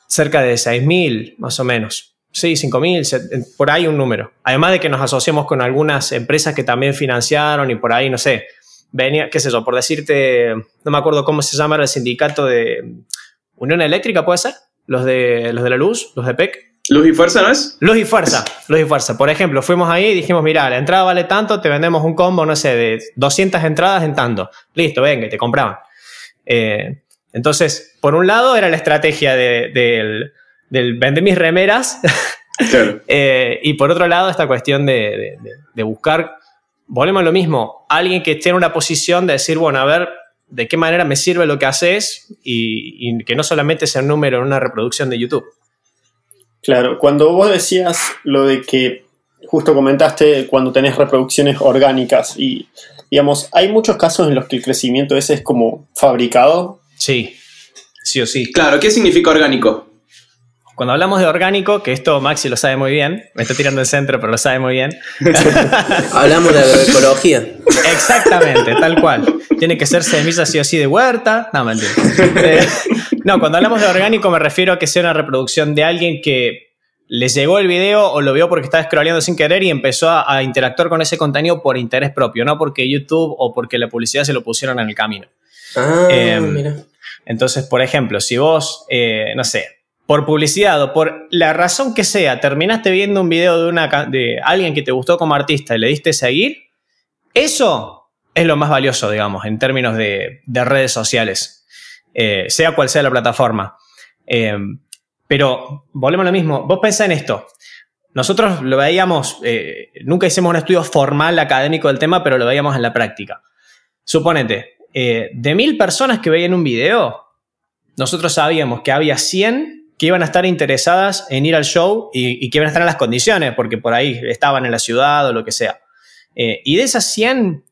cerca de 6.000 más o menos. Sí, 5.000, por ahí un número. Además de que nos asociamos con algunas empresas que también financiaron y por ahí, no sé, venía, qué sé yo, por decirte, no me acuerdo cómo se llama el sindicato de Unión Eléctrica, ¿puede ser? Los de, los de la luz, los de PEC. Luz y fuerza, ¿no es? Luz y fuerza, luz y fuerza. Por ejemplo, fuimos ahí y dijimos, mira, la entrada vale tanto, te vendemos un combo, no sé, de 200 entradas en tanto. Listo, venga, y te compraban. Eh, entonces, por un lado era la estrategia del, del vender mis remeras. Eh, y por otro lado, esta cuestión de, buscar, volvemos a lo mismo, alguien que esté en una posición de decir, bueno, a ver, de qué manera me sirve lo que haces y, y que no solamente sea un número en una reproducción de YouTube. Claro, cuando vos decías lo de que justo comentaste cuando tenés reproducciones orgánicas y digamos, hay muchos casos en los que el crecimiento ese es como fabricado. Sí, sí o sí. Claro, ¿qué significa orgánico? Cuando hablamos de orgánico, que esto Maxi lo sabe muy bien, me está tirando el centro, pero lo sabe muy bien. hablamos de agroecología. Exactamente, tal cual. Tiene que ser semilla sí o sí de huerta. No, mentira. Eh, no, cuando hablamos de orgánico me refiero a que sea una reproducción de alguien que le llegó el video o lo vio porque estaba scrolleando sin querer y empezó a, interactuar con ese contenido por interés propio, no porque YouTube o porque la publicidad se lo pusieron en el camino. Ah, em, mira. Entonces, por ejemplo, si vos, eh, no sé, por publicidad o por la razón que sea, terminaste viendo un video de, una, de alguien que te gustó como artista y le diste seguir, eso es lo más valioso, digamos, en términos de, redes sociales, eh, sea cual sea la plataforma. Eh, pero volvemos a lo mismo, vos pensá en esto. Nosotros lo veíamos, eh, nunca hicimos un estudio formal académico del tema, pero lo veíamos en la práctica. Suponete, de mil personas que veían un video, nosotros sabíamos que había 100 que iban a estar interesadas en ir al show y, que iban a estar en las condiciones, porque por ahí estaban en la ciudad o lo que sea. Eh, y de esas 100,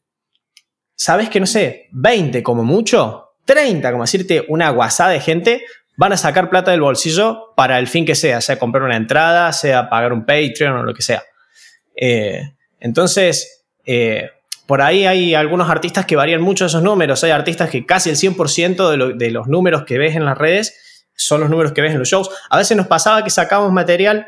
¿sabes que no sé? 20 como mucho, 30, como decirte, una guasada de gente, van a sacar plata del bolsillo para el fin que sea, sea comprar una entrada, sea pagar un Patreon o lo que sea. Eh, entonces, eh, por ahí hay algunos artistas que varían mucho esos números. Hay artistas que casi el 100% de, de los números que ves en las redes son los números que ves en los shows. A veces nos pasaba que sacábamos material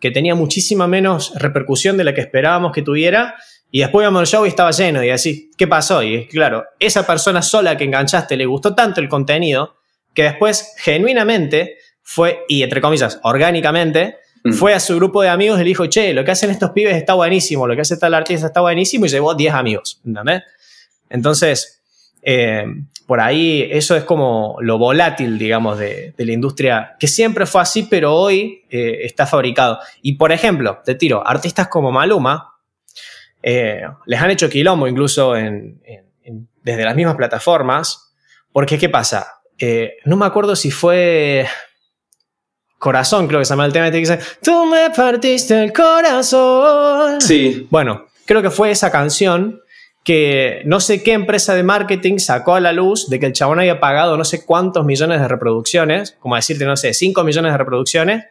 que tenía muchísima menos repercusión de la que esperábamos que tuviera y después íbamos al show y estaba lleno y así, ¿qué pasó? Y claro, esa persona sola que enganchaste le gustó tanto el contenido que después genuinamente fue, y entre comillas, orgánicamente, mm. fue a su grupo de amigos y le dijo, che, lo que hacen estos pibes está buenísimo, lo que hace tal artista está buenísimo y llevó 10 amigos, ¿entendés? Entonces, eh, por ahí eso es como lo volátil, digamos, de, la industria, que siempre fue así, pero hoy eh, está fabricado. Y por ejemplo, te tiro, artistas como Maluma, eh, les han hecho quilombo incluso desde las mismas plataformas, porque ¿qué pasa? no me acuerdo si fue... Corazón, creo que se llama el tema, que dice, tú me partiste el corazón. Sí. Bueno, creo que fue esa canción que no sé qué empresa de marketing sacó a la luz de que el chabón había pagado no sé cuántos millones de reproducciones, como decirte, no sé, 5 millones de reproducciones,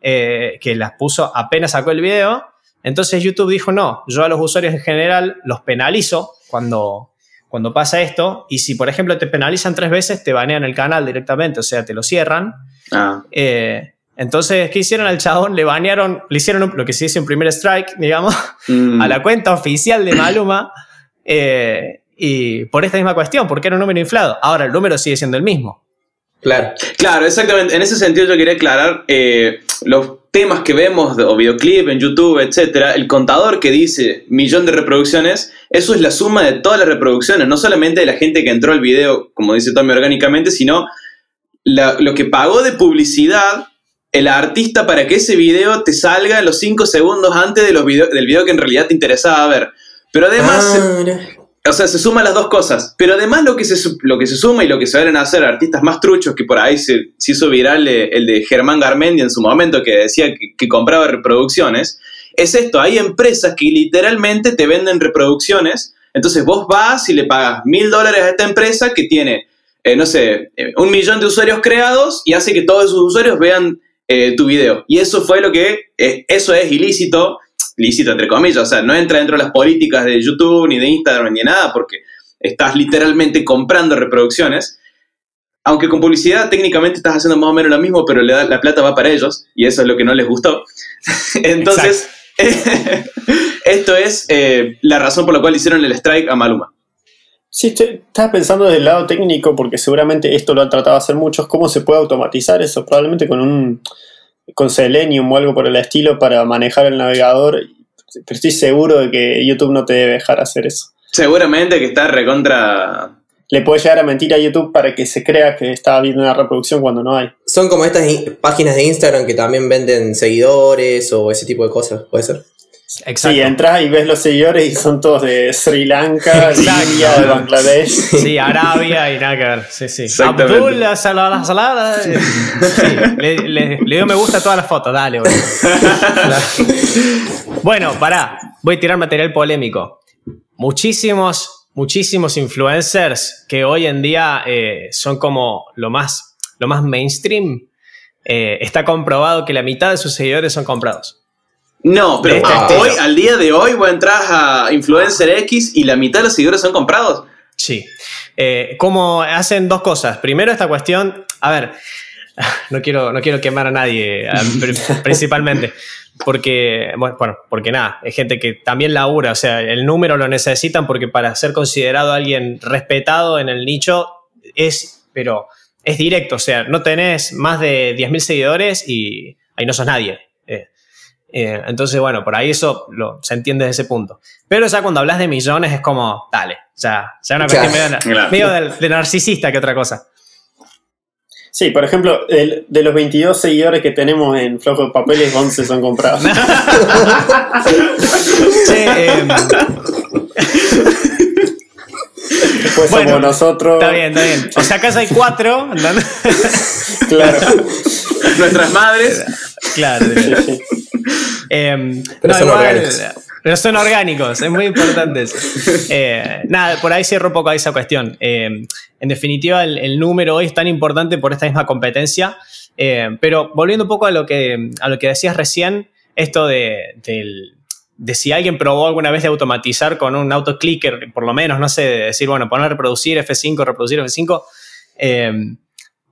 eh, que las puso apenas sacó el video. Entonces YouTube dijo, no, yo a los usuarios en general los penalizo cuando, cuando pasa esto, y si por ejemplo te penalizan tres veces, te banean el canal directamente, o sea, te lo cierran. Ah. Eh, entonces, ¿qué hicieron al chabón? Le banearon, le hicieron lo que se dice un primer strike, digamos, mm. a la cuenta oficial de Maluma. Eh, y por esta misma cuestión, porque era un número inflado. Ahora el número sigue siendo el mismo. Claro. Claro, exactamente. En ese sentido yo quería aclarar eh, los temas que vemos o videoclip en YouTube, etcétera, el contador que dice millón de reproducciones, eso es la suma de todas las reproducciones, no solamente de la gente que entró al video, como dice Tommy orgánicamente, sino lo que pagó de publicidad el artista para que ese video te salga los 5 segundos antes de los del video que en realidad te interesaba ver. Pero además, ah, o sea, se suman las dos cosas. Pero además lo que se, lo que se suma y lo que se van a hacer artistas más truchos, que por ahí se, hizo viral eh, el de Germán Garmendi en su momento, que decía que, compraba reproducciones, es esto, hay empresas que literalmente te venden reproducciones, entonces vos vas y le pagas mil dólares a esta empresa que tiene, eh, no sé, eh, un millón de usuarios creados y hace que todos esos usuarios vean tu video. Y eso fue lo que, eso es ilícito lícito, entre comillas, o sea, no entra dentro de las políticas de YouTube ni de Instagram ni de nada, porque estás literalmente comprando reproducciones. aunque con publicidad técnicamente estás haciendo más o menos lo mismo, pero le da, la plata va para ellos, y eso es lo que no les gustó. Entonces, esto es eh, la razón por la cual hicieron el strike a Maluma. Sí, estoy- estaba pensando desde el lado técnico, porque seguramente esto lo han tratado de hacer muchos, cómo se puede automatizar eso, probablemente con un con Selenium o algo por el estilo para manejar el navegador, pero estoy seguro de que YouTube no te debe dejar hacer eso. Seguramente que está recontra... Le puede llegar a mentir a YouTube para que se crea que está viendo una reproducción cuando no hay. Son como estas in- páginas de Instagram que también venden seguidores o ese tipo de cosas, ¿puede ser? Exacto. Sí, entras y ves los seguidores y son todos de Sri Lanka. India, de Bangladesh. Sí, Arabia y nada que ver. Sí, sí. Exactamente. Abdul, la salada, la salada. eh, sí, le, le- le dio me gusta a todas las fotos, dale, boludo. Bueno, pará. Voy a tirar material polémico. Muchísimos, muchísimos influencers que hoy en día eh, son como lo más, lo más mainstream. eh, está comprobado que la mitad de sus seguidores son comprados. No, pero este hoy, al día de hoy, vos entras a Influencer X y la mitad de los seguidores son comprados. Sí. Eh, como hacen dos cosas. Primero, esta cuestión. A ver, no quiero, no quiero quemar a nadie, principalmente. Porque, bueno, bueno, porque nada, es gente que también labura, o sea, el número lo necesitan porque para ser considerado alguien respetado en el nicho es, pero es directo, o sea, no tenés más de 10.000 seguidores y ahí no sos nadie. Eh, eh, entonces, bueno, por ahí eso lo, se entiende desde ese punto. Pero ya cuando hablas de millones es como, dale, ya, ya una cuestión medio, Claro. medio de, de narcisista que otra cosa. Sí, por ejemplo, el- de los 22 seguidores que tenemos en Flojo de Papeles, 11 son comprados. Che, em, Después Bueno, somos nosotros. está bien, está bien. O sea, acá hay cuatro. ¿entendés? Claro. Nuestras madres. claro. Sí, sí. Em, Pero no, son igual, orgánicos. Pero son orgánicos, es muy importante eso. Eh, nada, por ahí cierro un poco a esa cuestión. Eh, en definitiva, el, el número hoy es tan importante por esta misma competencia. Eh, pero volviendo un poco a lo que, a lo que decías recién, esto de, del- de si alguien probó alguna vez de automatizar con un autoclicker, por lo menos, no sé, de decir, bueno, poner reproducir F5, reproducir F5. eh,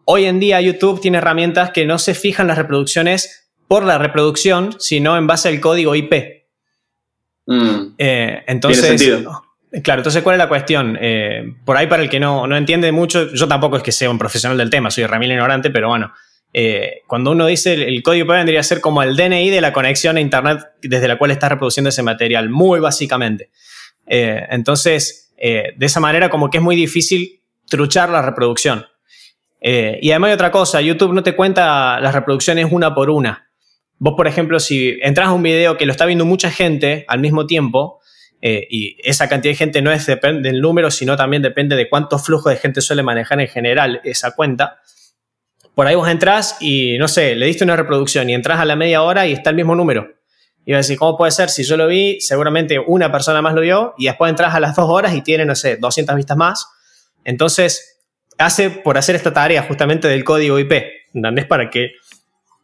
hoy en día YouTube tiene herramientas que no se fijan las reproducciones por la reproducción, sino en base al código IP. Mm, Eh, entonces, sentido. Claro, entonces, ¿cuál es la cuestión? Eh, por ahí, para el que no, no entiende mucho, yo tampoco es que sea un profesional del tema, soy remil ignorante, pero bueno, eh, cuando uno dice el, el código IP vendría a ser como el DNI de la conexión a Internet desde la cual está reproduciendo ese material, muy básicamente. Eh, entonces, de esa manera, como que es muy difícil truchar la reproducción. Y además hay otra cosa, YouTube no te cuenta las reproducciones una por una. Vos, por ejemplo, si entras a un video que lo está viendo mucha gente al mismo tiempo, eh, y esa cantidad de gente no es depende del número, sino también depende de cuánto flujo de gente suele manejar en general esa cuenta. Por ahí vos entras y, no sé, le diste una reproducción y entras a la media hora y está el mismo número. Y vas a decir, ¿cómo puede ser? Si yo lo vi, seguramente una persona más lo vio y después entras a las dos horas y tiene, no sé, 200 vistas más. Entonces, hace por hacer esta tarea justamente del código IP, ¿entendés? Para que,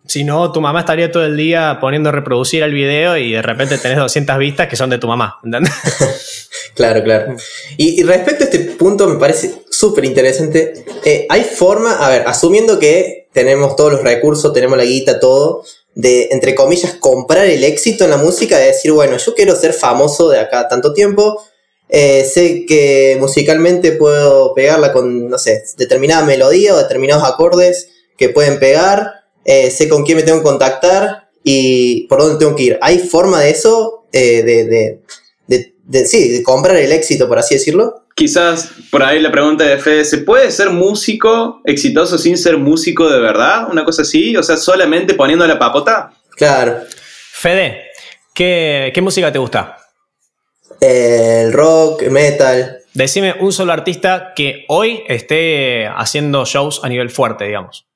si no, tu mamá estaría todo el día poniendo a reproducir el video y de repente tenés 200 vistas que son de tu mamá, ¿entendés? Claro, claro. Y, respecto a este punto, me parece súper interesante. Eh, hay forma, a ver, asumiendo que tenemos todos los recursos, tenemos la guita, todo, de, entre comillas, comprar el éxito en la música, de decir, bueno, yo quiero ser famoso de acá tanto tiempo, eh, sé que musicalmente puedo pegarla con, no sé, determinada melodía o determinados acordes que pueden pegar, eh, sé con quién me tengo que contactar y por dónde tengo que ir. ¿Hay forma de eso? Eh, de, de, de, de- sí, de comprar el éxito, por así decirlo. Quizás por ahí la pregunta de Fede, ¿se puede ser músico exitoso sin ser músico de verdad? Una cosa así, o sea, solamente poniendo la papota. Claro. Fede, ¿qué, qué música te gusta? El rock, el metal. Decime un solo artista que hoy esté haciendo shows a nivel fuerte, digamos.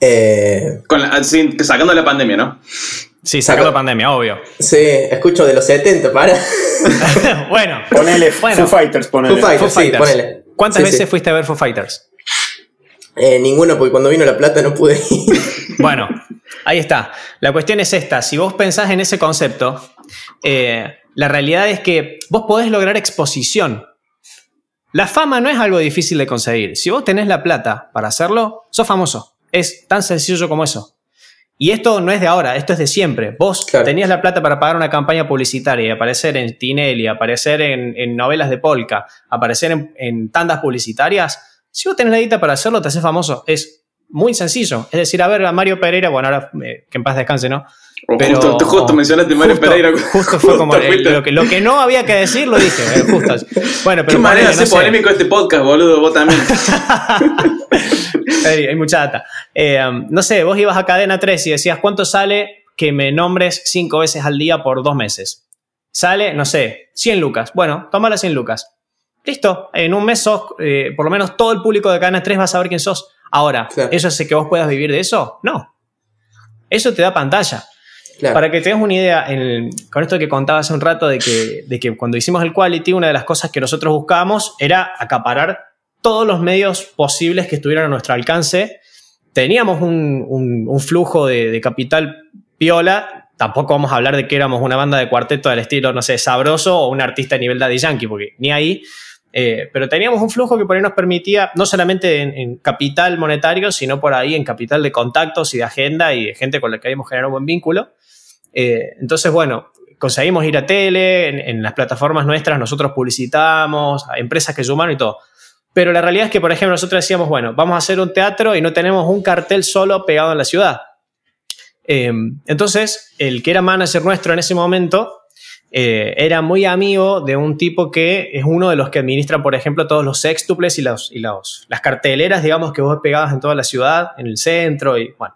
Eh, Con la- sin- sacando la pandemia, ¿no? Sí, sacando Saca- pandemia, obvio. sí, escucho de los 70, para. bueno, Ponele Bueno. Foo Fighters, ponele. Foo Fighters, Foo sí, Fighters. ponele. ¿Cuántas Sí, veces sí. fuiste a ver Foo Fighters? Eh, ninguno, porque cuando vino la plata no pude ir. Bueno, ahí está. La cuestión es esta. Si vos pensás en ese concepto, eh, la realidad es que vos podés lograr exposición La fama no es algo difícil de conseguir. Si vos tenés la plata para hacerlo, sos famoso. Es tan sencillo como eso. Y esto no es de ahora, esto es de siempre. Vos Claro. tenías la plata para pagar una campaña publicitaria y aparecer en Tinelli, aparecer en, en novelas de Polka, aparecer en, en tandas publicitarias. Si vos tenés la guita para hacerlo, te haces famoso. Es muy sencillo. Es decir, a ver, a Mario Pereira, bueno, ahora eh, que en paz descanse, ¿no? Pero- justo, justo mencionaste Mario Justo- Pereira. Justo fue como el- fuiste- lo, que, lo que no había que decir, lo dije. eh, justo. Bueno, Qué pero manera de no sé. polémico este podcast, boludo, vos también. hay, hay mucha data. Eh, um, no sé, vos ibas a cadena 3 y decías, ¿cuánto sale que me nombres cinco veces al día por dos meses? Sale, no sé, 100 lucas. Bueno, toma las 100 lucas. Listo, en un mes sos, eh, por lo menos todo el público de cadena 3 va a saber quién sos. Ahora. ¿eso hace que vos puedas vivir de eso? No. Eso te da pantalla. Para que te des una idea, en- con esto que contaba hace un rato de que, de cuando hicimos el quality, una de las cosas que nosotros buscábamos era acaparar todos los medios posibles que estuvieran a nuestro alcance. Teníamos un, flujo de, de capital piola. Tampoco vamos a hablar de que éramos una banda de cuarteto del estilo, no sé, sabroso o un artista a nivel Daddy Yankee, porque ni ahí. Eh, pero teníamos un flujo que por ahí nos permitía, no solamente en, en capital monetario, sino por ahí en capital de contactos y de agenda y de gente con la que habíamos generado un buen vínculo. Eh, entonces, bueno, conseguimos ir a tele, en, las plataformas nuestras nosotros publicitamos, a empresas que sumaron y todo. Pero la realidad es que, por ejemplo, nosotros decíamos, bueno, vamos a hacer un teatro y no tenemos un cartel solo pegado en la ciudad. Eh, entonces, el que era manager nuestro en ese momento eh, era muy amigo de un tipo que es uno de los que administra, por ejemplo, todos los sextuples y, los, y las carteleras, digamos, que vos pegabas en toda la ciudad, en el centro y bueno.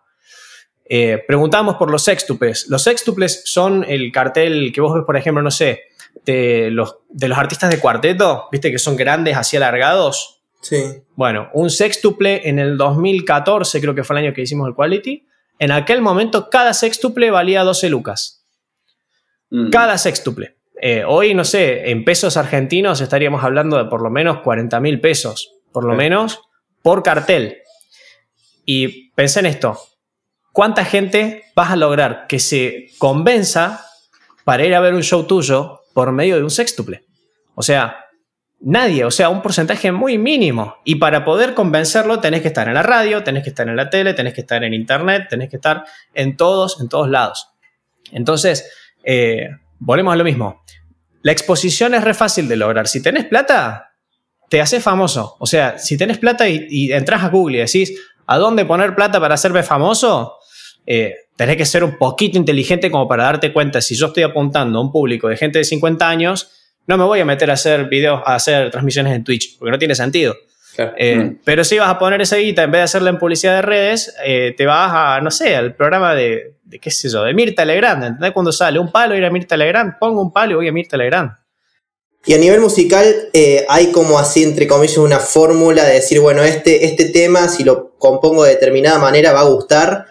Eh, preguntamos por los sextuples. Los sextuples son el cartel que vos ves, por ejemplo, no sé, de los, de los artistas de cuarteto, viste que son grandes, así alargados. Sí. Bueno, un sextuple en el 2014, creo que fue el año que hicimos el Quality. En aquel momento, cada sextuple valía 12 lucas. Mm. Cada sextuple. Eh, hoy, no sé, en pesos argentinos estaríamos hablando de por lo menos 40 mil pesos, por lo Sí. menos, por cartel. Y pensé en esto. ¿Cuánta gente vas a lograr que se convenza para ir a ver un show tuyo por medio de un sextuple? O sea, nadie, o sea, un porcentaje muy mínimo. Y para poder convencerlo tenés que estar en la radio, tenés que estar en la tele, tenés que estar en internet, tenés que estar en todos, en todos lados. Entonces, eh, volvemos a lo mismo. La exposición es re fácil de lograr. Si tenés plata, te haces famoso. O sea, si tenés plata y, y entras a Google y decís, ¿a dónde poner plata para hacerme famoso? Eh, tenés que ser un poquito inteligente como para darte cuenta, si yo estoy apuntando a un público de gente de 50 años, no me voy a meter a hacer videos, a hacer transmisiones en Twitch, porque no tiene sentido. Claro. Eh, Mm. Pero si vas a poner esa guita, en vez de hacerla en publicidad de redes, eh, te vas a, no sé, al programa de, de, qué sé yo, de Mirta Legrand. ¿Entendés? Cuando sale un palo, ir a Mirta Legrand, pongo un palo y voy a Mirta Legrand. Y a nivel musical, eh, hay como así, entre comillas, una fórmula de decir, bueno, este, este tema, si lo compongo de determinada manera, va a gustar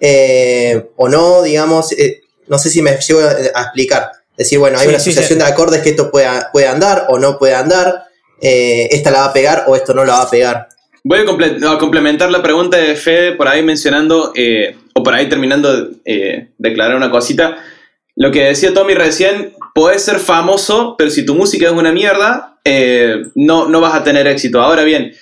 eh, o no, digamos. eh, no sé si me llevo a, explicar. Decir, bueno, hay Sí, una sí, asociación sí. de acordes que esto puede, puede andar o no puede andar. eh, esta la va a pegar o esto no la va a pegar. Voy a, comple- a complementar la pregunta de Fede por ahí mencionando, eh, o por ahí terminando eh, de aclarar una cosita. Lo que decía Tommy recién, podés ser famoso, pero si tu música es una mierda, eh, no, no vas a tener éxito. Ahora bien,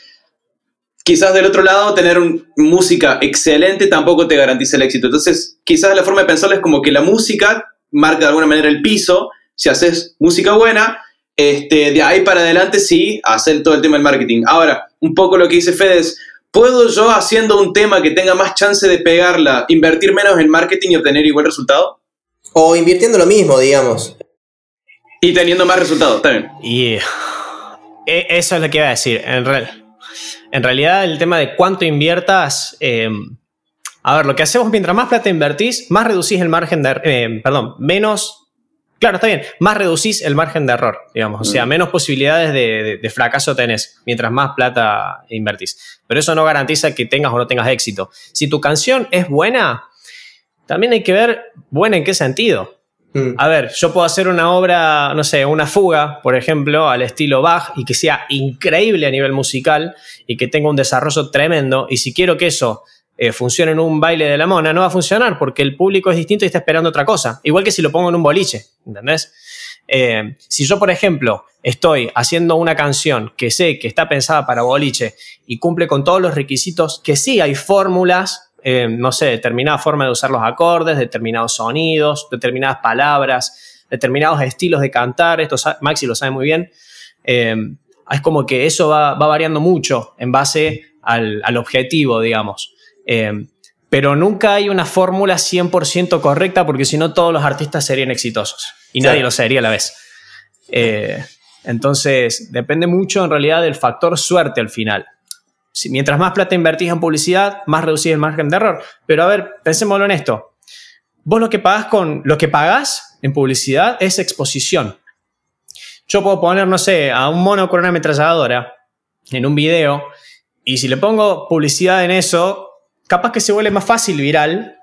quizás del otro lado, tener un- música excelente tampoco te garantiza el éxito. Entonces, quizás la forma de pensarlo es como que la música marca de alguna manera el piso. Si haces música buena, este, de ahí para adelante sí, hacer todo el tema del marketing. Ahora, un poco lo que dice Fede es, ¿puedo yo haciendo un tema que tenga más chance de pegarla, invertir menos en marketing y obtener igual resultado? O invirtiendo lo mismo, digamos. Y teniendo más resultados, también. Y eh, eso es lo que iba a decir. En, real- en realidad, el tema de cuánto inviertas. eh, a ver, lo que hacemos mientras más plata invertís, más reducís el margen de. eh, perdón, menos. Claro, está bien. Más reducís el margen de error, digamos. O sea, Mm. menos posibilidades de, de- de fracaso tenés mientras más plata invertís. Pero eso no garantiza que tengas o no tengas éxito. Si tu canción es buena, también hay que ver buena en qué sentido. Mm. A ver, yo puedo hacer una obra, no sé, una fuga, por ejemplo, al estilo Bach y que sea increíble a nivel musical y que tenga un desarrollo tremendo. Y si quiero que eso eh, funcione en un baile de la mona, no va a funcionar porque el público es distinto y está esperando otra cosa. Igual que si lo pongo en un boliche, ¿entendés? Eh, si yo, por ejemplo, estoy haciendo una canción que sé que está pensada para boliche y cumple con todos los requisitos, que sí hay fórmulas, eh, no sé, determinada forma de usar los acordes, determinados sonidos, determinadas palabras, determinados estilos de cantar, esto Maxi lo sabe muy bien, eh, es como que eso va, variando mucho en base al, objetivo, digamos. pero nunca hay una fórmula 100% correcta porque si no todos los artistas serían exitosos y nadie lo sería a la vez. Entonces, depende mucho en realidad del factor suerte al final. Si, mientras más plata invertís en publicidad, más reducís el margen de error. Pero a ver, pensémoslo en esto. Vos lo que pagás con lo que pagás en publicidad es exposición. Yo puedo poner, no sé, a un mono con una ametralladora en un video y si le pongo publicidad en eso, capaz que se vuelve más fácil viral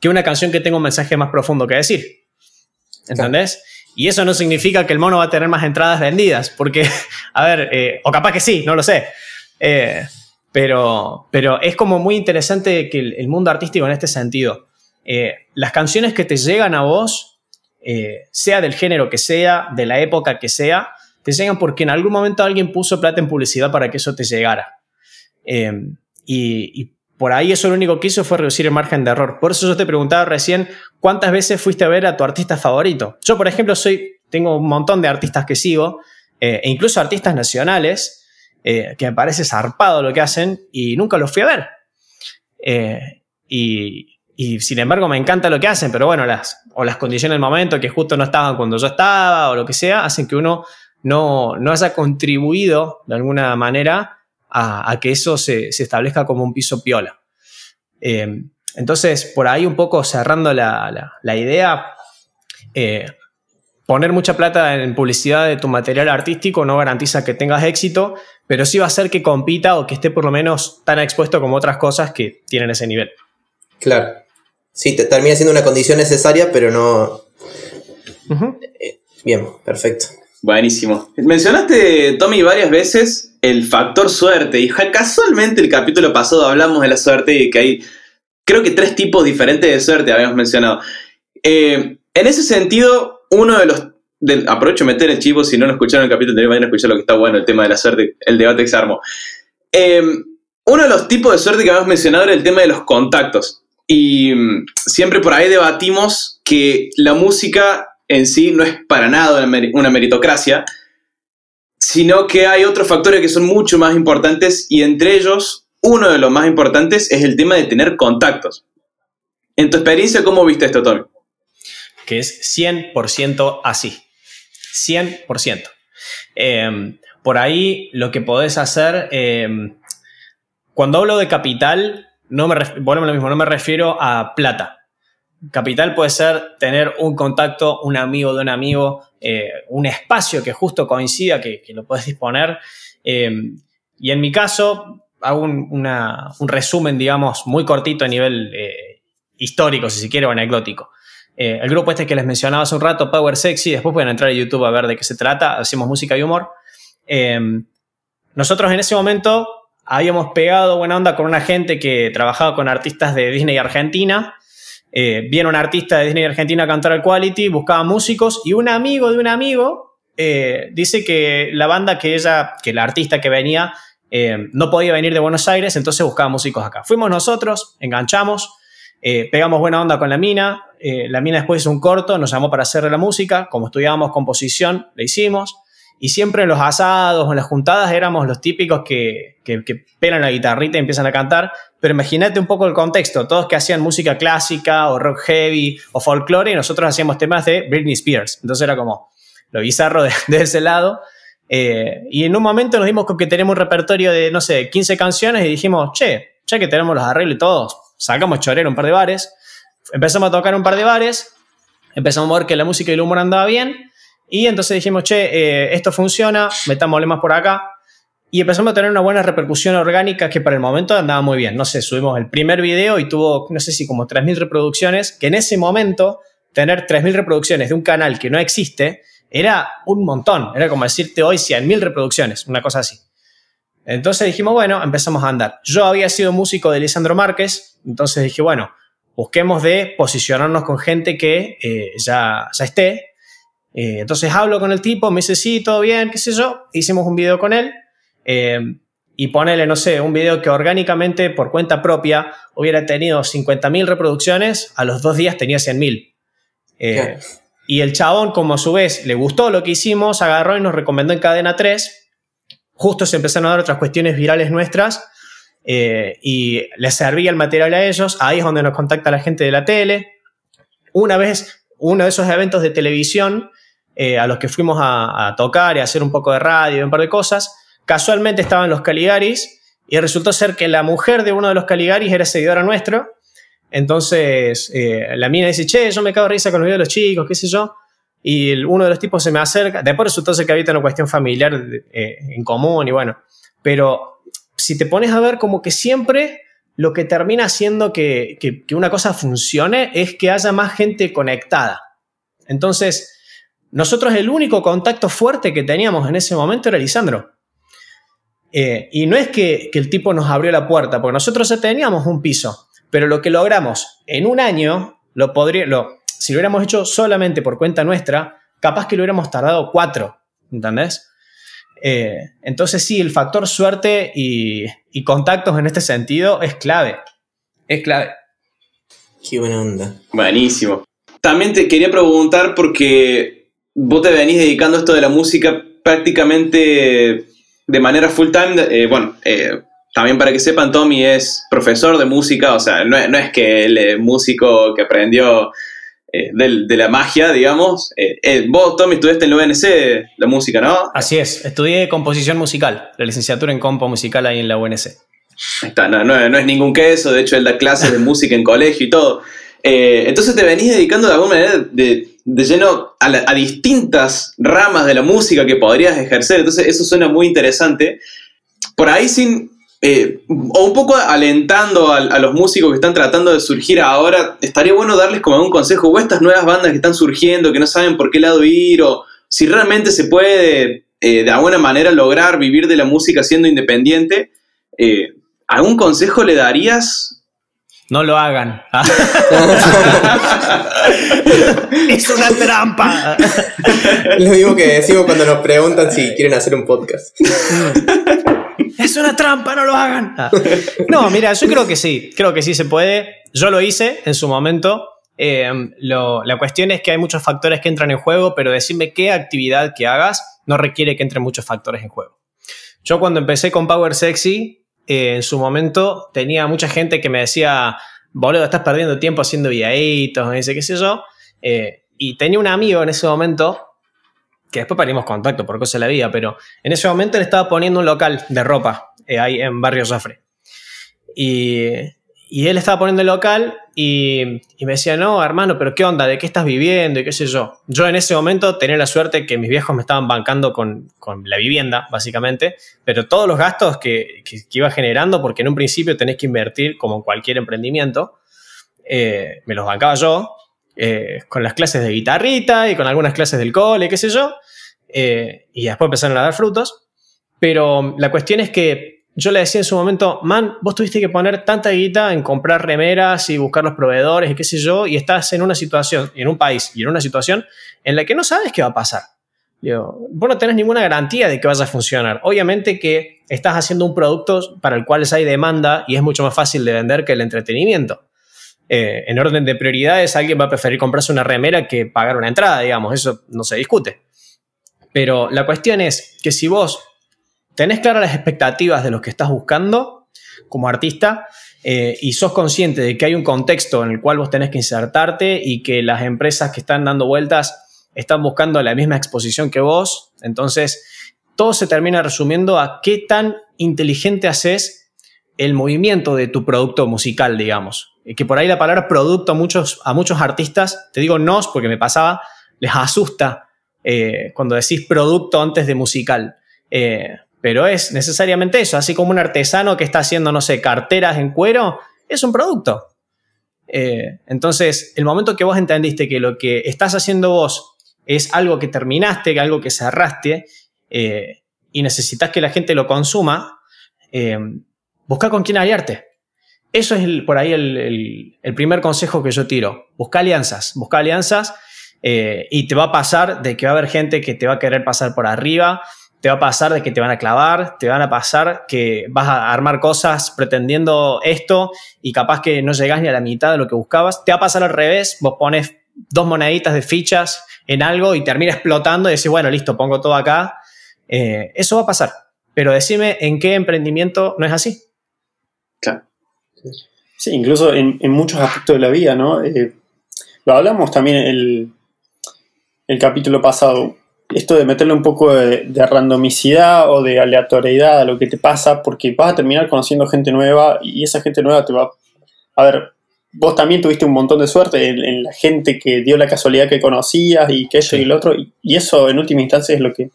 que una canción que tenga un mensaje más profundo que decir. ¿Entendés? Y eso no significa que el mono va a tener más entradas vendidas, porque, a ver, eh, o capaz que sí, no lo sé. Eh, pero, pero es como muy interesante que el, mundo artístico en este sentido, eh, las canciones que te llegan a vos, sea del género que sea, de la época que sea, te llegan porque en algún momento alguien puso plata en publicidad para que eso te llegara. y, y por ahí eso lo único que hizo fue reducir el margen de error. Por eso yo te preguntaba recién cuántas veces fuiste a ver a tu artista favorito. Yo, por ejemplo, soy, tengo un montón de artistas que sigo, eh, e incluso artistas nacionales, eh, que me parece zarpado lo que hacen y nunca los fui a ver. Eh, y, sin embargo me encanta lo que hacen, pero bueno, las, o las condiciones del momento que justo no estaban cuando yo estaba o lo que sea, hacen que uno no, no haya contribuido de alguna manera a, que eso se, establezca como un piso piola. Eh, entonces, por ahí un poco cerrando la, idea, eh, poner mucha plata en publicidad de tu material artístico no garantiza que tengas éxito, pero sí va a hacer que compita o que esté por lo menos tan expuesto como otras cosas que tienen ese nivel. Claro. Sí, termina siendo una condición necesaria, pero no... Eh, bien, perfecto. Buenísimo. Mencionaste, Tommy, varias veces el factor suerte. Y casualmente el capítulo pasado hablamos de la suerte y que hay, creo que tres tipos diferentes de suerte habíamos mencionado. Eh, en ese sentido, uno de los... aprovecho de meter el chivo, si no lo escucharon el capítulo anterior, escuchar lo que está bueno, el tema de la suerte, el debate que se. Eh, uno de los tipos de suerte que habíamos mencionado era el tema de los contactos. Y mm, siempre por ahí debatimos que la música en sí no es para nada una meritocracia, sino que hay otros factores que son mucho más importantes y entre ellos, uno de los más importantes es el tema de tener contactos. En tu experiencia, ¿cómo viste esto, Tommy? Que es 100% así. 100%. Em, por ahí lo que podés hacer, em, cuando hablo de capital, no me, bueno, lo mismo, no me refiero a plata. Capital puede ser tener un contacto, un amigo de un amigo, eh, un espacio que justo coincida, que, lo puedes disponer. Eh, y en mi caso, hago un, resumen, digamos, muy cortito a nivel eh, histórico, si se quiere, o anecdótico. El grupo este que les mencionaba hace un rato, Power Sexy, después pueden entrar a YouTube a ver de qué se trata, hacemos música y humor. nosotros en ese momento habíamos pegado buena onda con una gente que trabajaba con artistas de Disney Argentina eh, viene un artista de Disney Argentina a cantar al Quality, buscaba músicos y un amigo de un amigo eh, dice que la banda que ella, que la artista que venía, eh, no podía venir de Buenos Aires, entonces buscaba músicos acá. Fuimos nosotros, enganchamos, pegamos buena onda con la mina, la mina después hizo un corto, nos llamó para hacerle la música, como estudiábamos composición, le hicimos. Y siempre en los asados o en las juntadas éramos los típicos que, que, pelan la guitarrita y empiezan a cantar. Pero imagínate un poco el contexto. Todos que hacían música clásica o rock heavy o folclore y nosotros hacíamos temas de Britney Spears. Entonces era como lo bizarro de, ese lado. Eh, y en un momento nos dimos con que tenemos un repertorio de, no sé, 15 canciones y dijimos, che, ya que tenemos los arreglos y todos, sacamos chorero un par de bares. Empezamos a tocar un par de bares. Empezamos a ver que la música y el humor andaba bien y entonces dijimos, che, eh, esto funciona, metámosle más por acá. Y empezamos a tener una buena repercusión orgánica que para el momento andaba muy bien. No sé, subimos el primer video y tuvo, no sé si como 3.000 reproducciones, que en ese momento tener 3.000 reproducciones de un canal que no existe era un montón. Era como decirte hoy 100.000 reproducciones, una cosa así. Entonces dijimos, bueno, empezamos a andar. Yo había sido músico de Lisandro Márquez, entonces dije, bueno, busquemos de posicionarnos con gente que eh, ya, ya esté Eh, entonces hablo con el tipo, me dice, sí, todo bien, qué sé yo. Hicimos un video con él. Eh, y ponele, no sé, un video que orgánicamente por cuenta propia hubiera tenido 50.000 reproducciones, a los dos días tenía 100.000. Eh, y el chabón, como a su vez le gustó lo que hicimos, agarró y nos recomendó en Cadena 3. Justo se empezaron a dar otras cuestiones virales nuestras eh, y les servía el material a ellos. Ahí es donde nos contacta la gente de la tele. Una vez, uno de esos eventos de televisión eh, a los que fuimos a, tocar y a hacer un poco de radio y un par de cosas, Casualmente estaban los Caligaris y resultó ser que la mujer de uno de los Caligaris era seguidora nuestro. Entonces eh, la mina dice, che, yo me cago de risa con los videos de los chicos, qué sé yo. Y uno de los tipos se me acerca. Después resultó ser que había una cuestión familiar eh, en común y bueno. Pero si te pones a ver como que siempre lo que termina haciendo que, que, una cosa funcione es que haya más gente conectada. Entonces, nosotros el único contacto fuerte que teníamos en ese momento era Lisandro. Eh, y no es que, el tipo nos abrió la puerta, porque nosotros ya teníamos un piso, pero lo que logramos en un año, lo podría, si lo hubiéramos hecho solamente por cuenta nuestra, capaz que lo hubiéramos tardado cuatro, ¿entendés? Eh, entonces sí, el factor suerte y, y, contactos en este sentido es clave, es clave. Qué buena onda. Buenísimo. También te quería preguntar porque vos te venís dedicando a esto de la música prácticamente de manera full time, eh, bueno, eh, también para que sepan, Tommy es profesor de música, o sea, no, no es que él es músico que aprendió eh, de, de, la magia, digamos. Eh, vos, Tommy, estudiaste en la UNC la música, ¿no? Así es, estudié composición musical, la licenciatura en compo musical ahí en la UNC. Está, no, no, no es ningún queso, de hecho él da clases de música en colegio y todo. entonces te venís dedicando de alguna manera de, de lleno a, la, a, distintas ramas de la música que podrías ejercer. Entonces eso suena muy interesante. Por ahí sin... Eh, o un poco alentando a, a, los músicos que están tratando de surgir ahora, estaría bueno darles como un consejo, o estas nuevas bandas que están surgiendo, que no saben por qué lado ir, o si realmente se puede eh, de alguna manera lograr vivir de la música siendo independiente, eh, ¿algún consejo le darías no lo hagan. es una trampa. Lo mismo que decimos cuando nos preguntan si quieren hacer un podcast. es una trampa, no lo hagan. No, mira, yo creo que sí, creo que sí se puede. Yo lo hice en su momento. Eh, lo, la cuestión es que hay muchos factores que entran en juego, pero decirme qué actividad que hagas no requiere que entren muchos factores en juego. Yo cuando empecé con Power Sexy, eh, en su momento tenía mucha gente que me decía, boludo, estás perdiendo tiempo haciendo videitos, me dice, qué sé yo. Eh, y tenía un amigo en ese momento, que después perdimos contacto por cosa de la vida, pero en ese momento le estaba poniendo un local de ropa eh, ahí en Barrio Zafre. Y, y él estaba poniendo el local y, y, me decía, no, hermano, pero ¿qué onda? ¿De qué estás viviendo? Y qué sé yo. Yo en ese momento tenía la suerte que mis viejos me estaban bancando con, con la vivienda, básicamente, pero todos los gastos que, que, iba generando, porque en un principio tenés que invertir como cualquier emprendimiento, eh, me los bancaba yo, eh, con las clases de guitarrita y con algunas clases del cole, qué sé yo, eh, y después empezaron a dar frutos. Pero la cuestión es que yo le decía en su momento, man, vos tuviste que poner tanta guita en comprar remeras y buscar los proveedores y qué sé yo, y estás en una situación, en un país y en una situación en la que no sabes qué va a pasar. Digo, vos no tenés ninguna garantía de que vaya a funcionar. Obviamente que estás haciendo un producto para el cual hay demanda y es mucho más fácil de vender que el entretenimiento. Eh, en orden de prioridades, alguien va a preferir comprarse una remera que pagar una entrada, digamos, eso no se discute. Pero la cuestión es que si vos tenés claras las expectativas de lo que estás buscando como artista eh, y sos consciente de que hay un contexto en el cual vos tenés que insertarte y que las empresas que están dando vueltas están buscando la misma exposición que vos, entonces todo se termina resumiendo a qué tan inteligente haces el movimiento de tu producto musical, digamos. Que por ahí la palabra producto a muchos, a muchos artistas, te digo nos porque me pasaba, les asusta eh, cuando decís producto antes de musical. Eh, pero es necesariamente eso, así como un artesano que está haciendo, no sé, carteras en cuero, es un producto. Eh, entonces, el momento que vos entendiste que lo que estás haciendo vos es algo que terminaste, algo que cerraste, eh, y necesitas que la gente lo consuma, eh, busca con quién aliarte. Eso es el, por ahí el, primer consejo que yo tiro. Busca alianzas, busca alianzas Eh, y te va a pasar de que va a haber gente que te va a querer pasar por arriba, te va a pasar de que te van a clavar, te van a pasar que vas a armar cosas pretendiendo esto y capaz que no llegas ni a la mitad de lo que buscabas. Te va a pasar al revés, vos pones dos moneditas de fichas en algo y termina explotando y decís, bueno, listo, pongo todo acá. Eh, eso va a pasar. Pero decime en qué emprendimiento no es así. Claro. Sí, incluso en, muchos aspectos de la vida, ¿no? Eh, lo hablamos también el, el capítulo pasado. Esto de meterle un poco de, de, randomicidad o de aleatoriedad a lo que te pasa, porque vas a terminar conociendo gente nueva y esa gente nueva te va. A ver, vos también tuviste un montón de suerte en, la gente que dio la casualidad que conocías y que eso y lo otro, y, eso en última instancia es lo que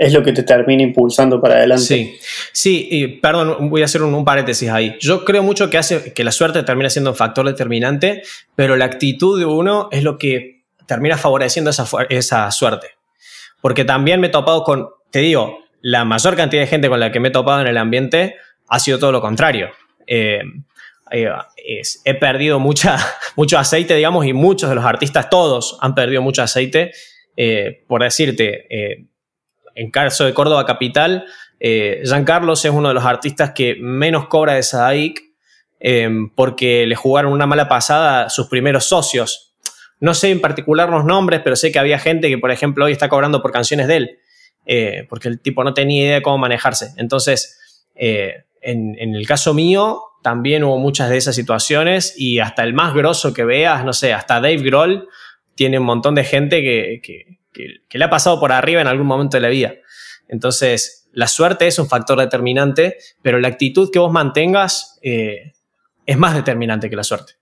es lo que te termina impulsando para adelante. Sí, sí, y perdón, voy a hacer un, paréntesis ahí. Yo creo mucho que hace que la suerte termina siendo un factor determinante, pero la actitud de uno es lo que termina favoreciendo esa, esa suerte. Porque también me he topado con, te digo, la mayor cantidad de gente con la que me he topado en el ambiente ha sido todo lo contrario. Eh, he perdido mucha, mucho aceite, digamos, y muchos de los artistas, todos han perdido mucho aceite. Eh, por decirte, eh, en caso de Córdoba Capital, eh, Carlos es uno de los artistas que menos cobra de Sadaic porque le jugaron una mala pasada sus primeros socios. No sé en particular los nombres, pero sé que había gente que, por ejemplo, hoy está cobrando por canciones de él, porque el tipo no tenía idea de cómo manejarse. Entonces, en, en el caso mío, también hubo muchas de esas situaciones y hasta el más grosso que veas, no sé, hasta Dave Grohl tiene un montón de gente que, le ha pasado por arriba en algún momento de la vida. Entonces, la suerte es un factor determinante, pero la actitud que vos mantengas eh, es más determinante que la suerte.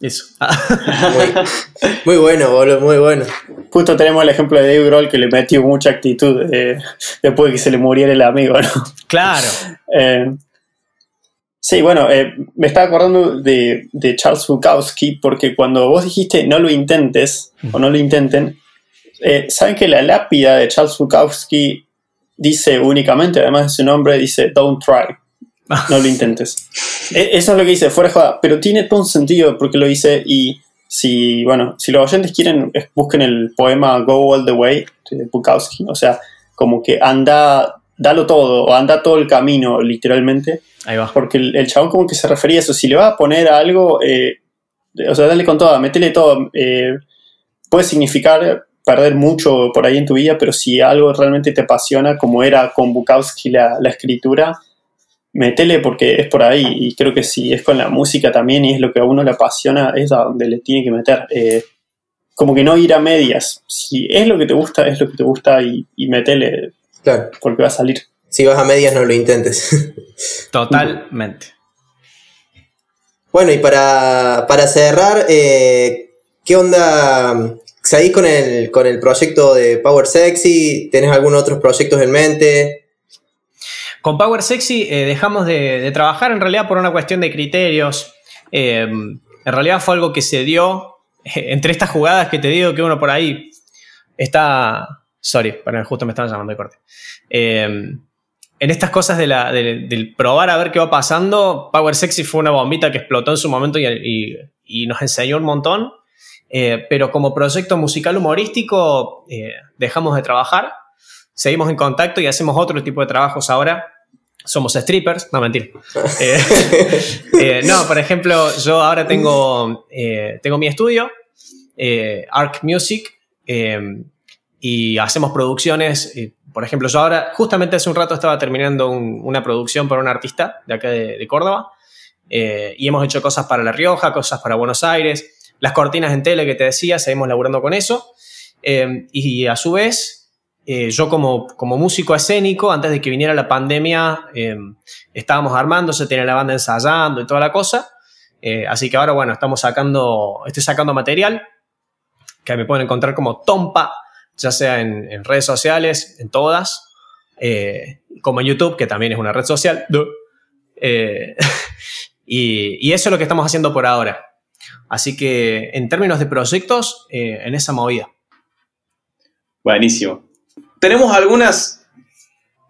Eso. muy, bueno, boludo, muy bueno. Justo tenemos el ejemplo de Dave Grohl que le metió mucha actitud eh, después de que se le muriera el amigo, ¿no? Claro. Eh, sí, bueno, eh, me estaba acordando de, Charles Bukowski porque cuando vos dijiste no lo intentes o no lo intenten, ¿saben que la lápida de Charles Bukowski dice únicamente, además de su nombre, dice don't try? No lo intentes. E, eso es lo que dice, fuera de joda. Pero tiene todo un sentido porque lo dice y si, bueno, si los oyentes quieren, busquen el poema Go All the Way de Bukowski. O sea, como que anda, dalo todo, o anda todo el camino, literalmente. Ahí va. Porque el, chabón como que se refería a eso. Si le va a poner algo, eh, o sea, dale con todo, metele todo. Eh, puede significar perder mucho por ahí en tu vida, pero si algo realmente te apasiona, como era con Bukowski la, la escritura, metele porque es por ahí y creo que si es con la música también y es lo que a uno le apasiona, es a donde le tiene que meter. Eh, como que no ir a medias. Si es lo que te gusta, es lo que te gusta y, y metele claro. porque va a salir. Si vas a medias, no lo intentes. Totalmente. Bueno, y para, cerrar, eh, ¿qué onda? ¿Seguís con el, con el proyecto de Power Sexy? ¿Tenés algunos otros proyectos en mente? Con Power Sexy eh, dejamos de, trabajar en realidad por una cuestión de criterios. Eh, en realidad fue algo que se dio entre estas jugadas que te digo que uno por ahí está... Sorry, justo me estaban llamando de corte. Eh, en estas cosas de la, del probar a ver qué va pasando, Power Sexy fue una bombita que explotó en su momento y, y, nos enseñó un montón. pero como proyecto musical humorístico dejamos de trabajar seguimos en contacto y hacemos otro tipo de trabajos ahora. Somos strippers, no mentira. Eh, eh, no, por ejemplo, yo ahora tengo, eh, tengo mi estudio, Arc Music, y hacemos producciones. por ejemplo, yo ahora, justamente hace un rato estaba terminando una producción para un artista de acá de, Córdoba, y hemos hecho cosas para La Rioja, cosas para Buenos Aires, las cortinas en tele que te decía, seguimos laburando con eso. y a su vez, eh, yo como, como, músico escénico, antes de que viniera la pandemia, eh, estábamos armándose, tenía la banda ensayando y toda la cosa. Eh, así que ahora, bueno, estamos sacando, estoy sacando material que me pueden encontrar como Tompa, ya sea en, redes sociales, en todas, como en YouTube, que también es una red social. y, y, eso es lo que estamos haciendo por ahora. Así que en términos de proyectos, en esa movida. Buenísimo tenemos algunas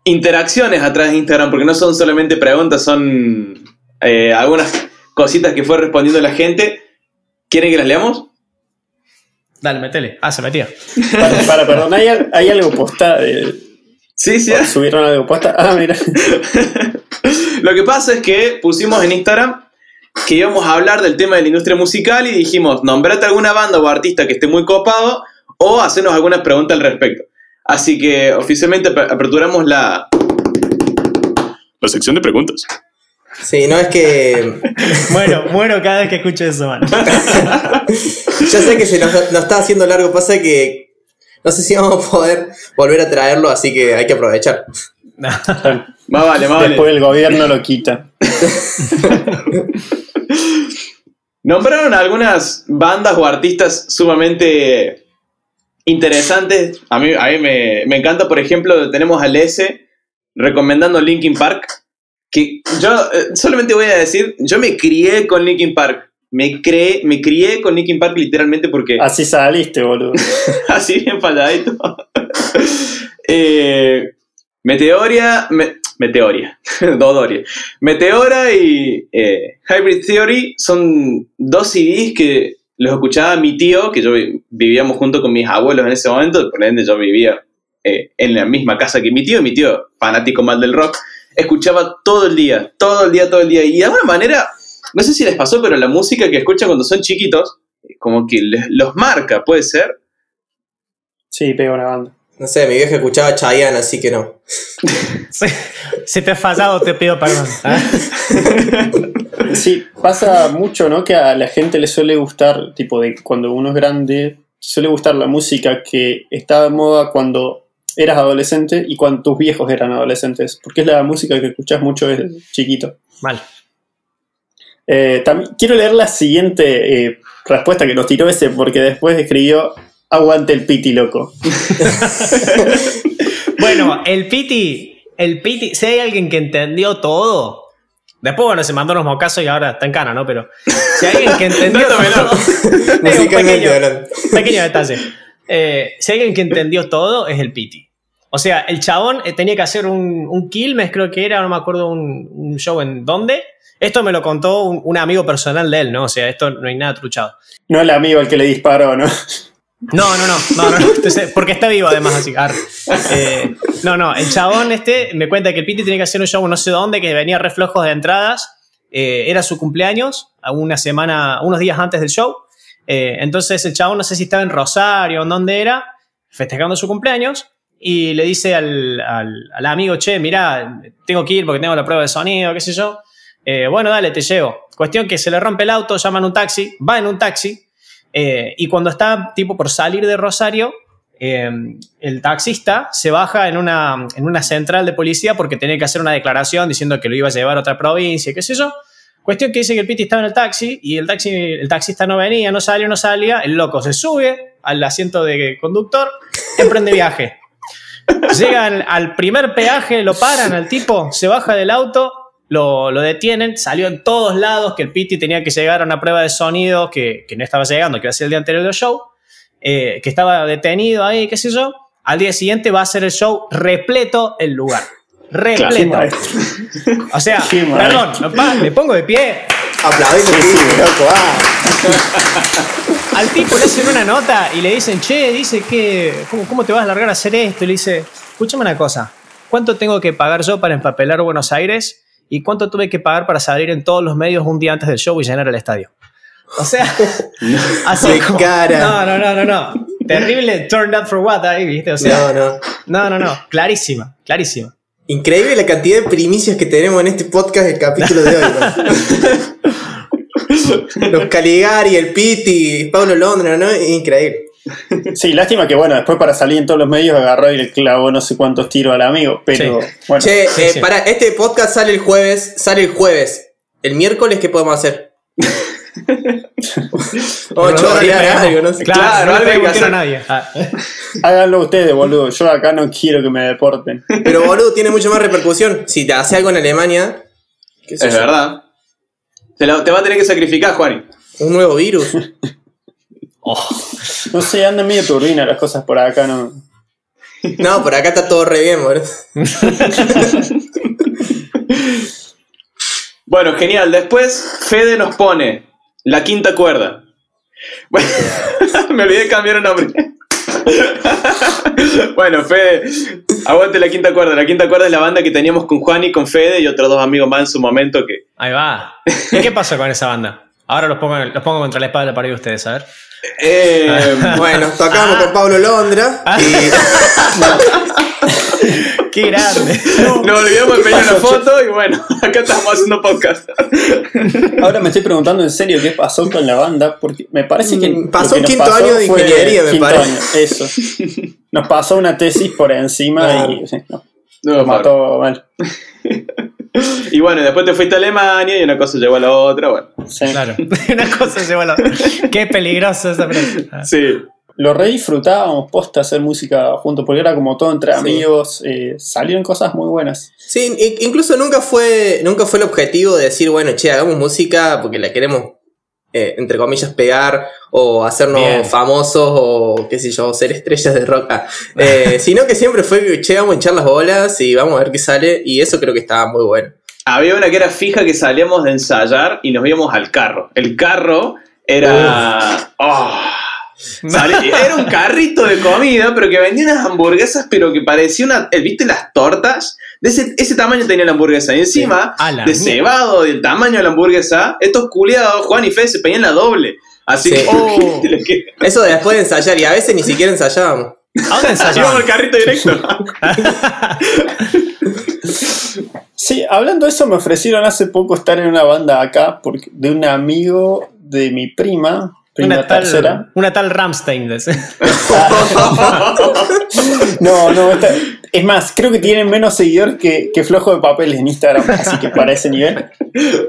interacciones atrás de Instagram, porque no son solamente preguntas, son eh, algunas cositas que fue respondiendo la gente. ¿Quieren que las leamos? Dale, metele. Ah, se metía. Para, para, perdón, ¿hay, al- hay algo posta de. Sí, sí. ¿Subieron algo posta? Ah, mira. Lo que pasa es que pusimos en Instagram que íbamos a hablar del tema de la industria musical y dijimos, nombrate alguna banda o artista que esté muy copado o hacernos algunas preguntas al respecto. Así que oficialmente ap- aperturamos la... La sección de preguntas. Sí, no es que. Muero, muero cada vez que escucho eso, man. Ya sé que se nos, nos está haciendo largo, pasa que. No sé si vamos a poder volver a traerlo, así que hay que aprovechar. Más vale, más vale. Después el gobierno lo quita. Nombraron algunas bandas o artistas sumamente interesantes. A mí, a mí me, me encanta, por ejemplo, tenemos al S recomendando Linkin Park. Que yo eh, solamente voy a decir, yo me crié con Linkin Park. Me, creé, me crié con Linkin Park literalmente porque Así saliste, boludo. así bien falladito. eh, Meteoria, me- Meteoria, Dodoria. Meteora y eh, Hybrid Theory son dos CDs que los escuchaba mi tío, que yo vi- vivíamos junto con mis abuelos en ese momento, por ende yo vivía eh, en la misma casa que mi tío, mi tío, fanático mal del rock, escuchaba todo el día, todo el día, todo el día, y de alguna manera, no sé si les pasó, pero la música que escuchan cuando son chiquitos, como que les- los marca, puede ser. Sí, pega una banda. No sé, mi vieja escuchaba Chayanne, así que no. Sí. Si te he fallado, te pido perdón. ¿ah? Sí, pasa mucho, ¿no? Que a la gente le suele gustar, tipo, de cuando uno es grande, suele gustar la música que estaba de moda cuando eras adolescente y cuando tus viejos eran adolescentes, porque es la música que escuchas mucho desde chiquito. Mal. Eh, también, quiero leer la siguiente eh, respuesta que nos tiró ese, porque después escribió Aguante el piti, loco. Bueno, el Piti, el Piti, si hay alguien que entendió todo, después bueno, se mandó unos mocazos y ahora está en cana, ¿no? Pero si hay alguien que entendió No, no, todo, no. un pequeño detalle. Eh, si alguien que entendió todo, es el Piti. O sea, el chabón eh, tenía que hacer un, un Quilmes, creo que era, no me acuerdo un, un show en dónde. Esto me lo contó un, un amigo personal de él, ¿no? O sea, esto no hay nada truchado. No el amigo al que le disparó, ¿no? No, no, no, no, no, no, entonces, porque está vivo además, así. Eh, no, no, el chabón este me cuenta que el Piti tenía que hacer un show no sé dónde, que venía reflejos de entradas. eh, era su cumpleaños, una semana, unos días antes del show. Eh, entonces el chabón no sé si estaba en Rosario o en dónde era, festejando su cumpleaños. Y le dice al, al- amigo, che, mirá, tengo que ir porque tengo la prueba de sonido, qué sé yo. Eh, bueno, dale, te llevo. Cuestión que se le rompe el auto, llaman un taxi, va en un taxi. eh, y cuando está tipo por salir de Rosario, el taxista se baja en una, en una central de policía porque tenía que hacer una declaración diciendo que lo iba a llevar a otra provincia, qué sé yo. Cuestión que dice que el Piti estaba en el taxi y el, taxi, el taxista no venía, no salía, no salía. El loco se sube al asiento de conductor, emprende viaje. Llegan al primer peaje, lo paran al tipo, se baja del auto, lo, lo detienen, salió en todos lados que el Piti tenía que llegar a una prueba de sonido que, que no estaba llegando, que iba a ser el día anterior del show, eh, que estaba detenido ahí, qué sé yo. Al día siguiente va a ser el show repleto el lugar. Repleto. O sea, perdón, pa, me pongo de pie. Aplaudile, piti, loco, ah. Al tipo le hacen una nota y le dicen, che, dice que, ¿cómo, cómo te vas a largar a hacer esto? Y le dice, escúchame una cosa, ¿cuánto tengo que pagar yo para empapelar Buenos Aires? ¿Y cuánto tuve que pagar para salir en todos los medios un día antes del show y llenar el estadio? O sea, así como- cara. No, no, no, no, no. Terrible turned up for what ahí, ¿viste? O sea, No, no. no, no, no. Clarísima, clarísima. Increíble la cantidad de primicias que tenemos en este podcast del capítulo de hoy. ¿no? Los Caligari, el Piti, Pablo Londra, ¿no? Increíble. Sí, lástima que, bueno, después para salir en todos los medios agarró y le clavó no sé cuántos tiros al amigo, pero Sí. bueno. Che, sí, eh, sí. para, este podcast sale el jueves, sale el jueves. ¿El miércoles qué podemos hacer? Chorear algo, no sé. Claro, Claro, no le a nadie. Ah. Háganlo ustedes, boludo. Yo acá no quiero que me deporten. Pero boludo, tiene mucho más repercusión. Si te hace algo en Alemania, qué Es yo, verdad. Te, lo- te va a tener que sacrificar, Juani. un nuevo virus. No sé, andan medio turbinas las cosas por acá, no. No, por acá está todo re bien, boludo. Bueno, genial. Después, Fede nos pone la quinta cuerda. Bueno, me olvidé de cambiar el nombre. bueno, Fede, aguante la quinta cuerda. La quinta cuerda es la banda que teníamos con Juan y con Fede y otros dos amigos más en su momento que. Ahí va. ¿Y qué pasó con esa banda? Ahora los pongo, los pongo contra la espada de la pared de ustedes, a ver. Eh, Bueno, tocamos con Pablo Londra. Ah. Y, ¡Qué grande! nos olvidamos de pedir una foto y bueno, acá estamos haciendo podcast. Ahora me estoy preguntando en serio qué pasó con la banda, porque me parece que. Mm, pasó que nos quinto año de ingeniería, me quinto parece. año, eso. Nos pasó una tesis por encima Claro. y sí, no, No, nos mató mal. Y bueno, después te fuiste a Alemania y una cosa llegó a la otra, bueno. Sí. Claro. Una cosa lleva a la otra. Qué peligroso esa frase. Sí. Lo re disfrutábamos posta hacer música juntos, porque era como todo entre Sí. amigos. eh, salieron cosas muy buenas. sí, incluso nunca fue, nunca fue el objetivo de decir, bueno, che, hagamos música porque la queremos, eh, entre comillas, pegar o hacernos Bien. famosos o qué sé yo, ser estrellas de rock. Ah, eh, sino que siempre fue, che, vamos a hinchar las bolas y vamos a ver qué sale. Y eso creo que estaba muy bueno. Había una que era fija que salíamos de ensayar y nos íbamos al carro. El carro era. oh, era un carrito de comida, pero que vendía unas hamburguesas, pero que parecía una. eh, ¿Viste las tortas? De ese, ese tamaño tenía la hamburguesa. Y encima, de cebado, del tamaño de la hamburguesa, estos culiados, Juan y Fede, se pedían la doble. Así Sí. que. Oh. que- Eso de después de ensayar y a veces ni siquiera ensayábamos. ¿A dónde al ensayaban? carrito directo. Sí, hablando de eso, me ofrecieron hace poco estar en una banda acá porque, de un amigo de mi prima, Una tercera. tal, una tal Ramstein. No, no, esta- es más, creo que tienen menos seguidores que, que Flojo de Papel en Instagram, así que para ese nivel.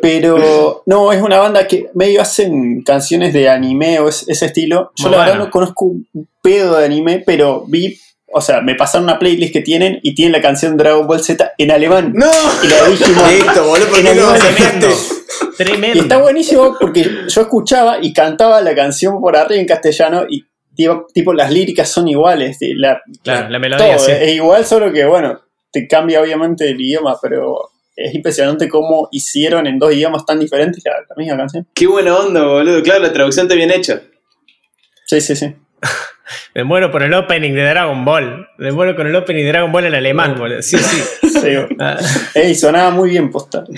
Pero no, es una banda que medio hacen canciones de anime o es- ese estilo. Yo Muy la verdad no conozco un pedo de anime, pero vi, o sea, me pasaron una playlist que tienen y tienen la canción Dragon Ball Z en alemán. ¡No! Y la dijimos. Listo, boludo, ¿por qué no sacaste? Tremendo. Y está buenísimo porque yo escuchaba y cantaba la canción por arriba en castellano y tipo, tipo, las líricas son iguales. La, Claro, la melodía, sí. es igual, solo que bueno, te cambia obviamente el idioma, pero es impresionante cómo hicieron en dos idiomas tan diferentes la, la misma canción. ¡Qué buena onda, boludo! Claro, la traducción está bien hecha. Sí, sí, sí. Me muero por el opening de Dragon Ball. Me muero con el opening de Dragon Ball en alemán, boludo. Sí, sí. Sí, Ah, Ey, sonaba muy bien posta.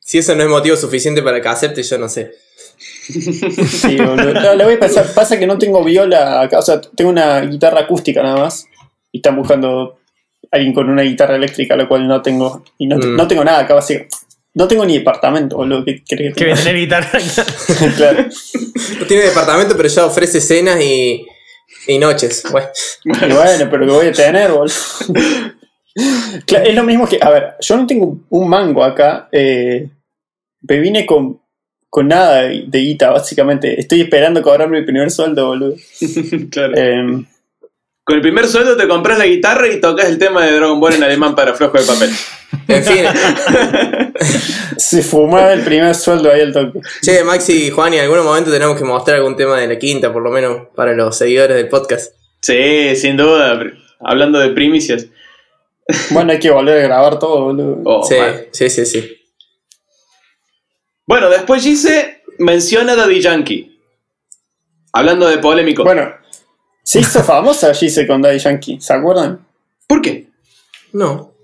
Si eso no es motivo suficiente para que acepte, yo no sé. Sí, boludo. No, le voy a pasar. Pasa que no tengo viola acá, o sea, tengo una guitarra acústica nada más. Y están buscando alguien con una guitarra eléctrica, lo cual no tengo. Y no, Mm. no tengo nada acá, así No tengo ni departamento, boludo. ¿Qué crees Que voy a tener guitarra. claro. No tiene departamento, pero ya ofrece cenas y, y noches. Bueno, Y bueno, pero que voy a tener, boludo. Claro, es lo mismo que. A ver, yo no tengo un mango acá. Eh, me vine con, con nada de guita, básicamente. Estoy esperando cobrarme mi primer sueldo, boludo. claro. Eh, Con el primer sueldo te compras la guitarra y tocas el tema de Dragon Ball en alemán para flojo de papel. En fin. se fumaba el primer sueldo ahí al toque. che, Maxi y Juan, y en algún momento tenemos que mostrar algún tema de la quinta, por lo menos para los seguidores del podcast. Sí, sin duda. Hablando de primicias. Bueno, hay que volver a grabar todo, boludo. Oh, sí, sí, sí, sí. Bueno, después Gise menciona a Daddy Yankee. Hablando de polémico. Bueno, se hizo famosa Gise con Daddy Yankee, ¿se acuerdan? ¿Por qué? No.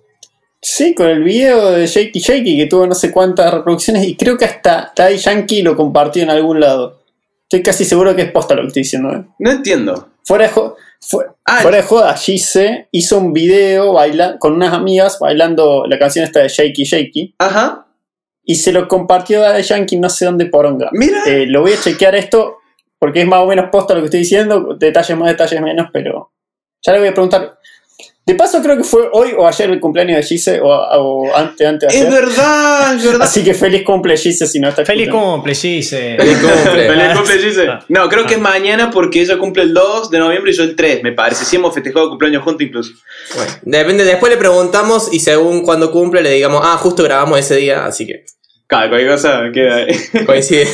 Sí, con el video de Shaky Shaky que tuvo no sé cuántas reproducciones y creo que hasta Daddy Yankee lo compartió en algún lado. Estoy casi seguro que es posta lo que estoy diciendo. ¿eh? No entiendo. Fuera de, jo- fu- Ah, fuera de joda, Gise hizo un video baila con unas amigas bailando la canción esta de Shaky Shaky Ajá. y se lo compartió a Daddy Yankee no sé dónde poronga. Mira. Eh, lo voy a chequear esto porque es más o menos posta lo que estoy diciendo, detalles más, detalles menos, pero ya le voy a preguntar. De paso creo que fue hoy o ayer el cumpleaños de Gise o, o antes, antes de es ayer. verdad, es verdad. Así que feliz cumple Gise si no está Feliz cumple, Gise. Feliz cumple. Feliz cumple, Gise. Ah. No, creo que es mañana porque ella cumple el 2 de noviembre y yo el 3, me parece. Sí hemos festejado cumpleaños juntos incluso. Bueno, depende, después le preguntamos y según cuando cumple le digamos, ah, justo grabamos ese día, así que Claro, cualquier cosa queda ahí. coincide.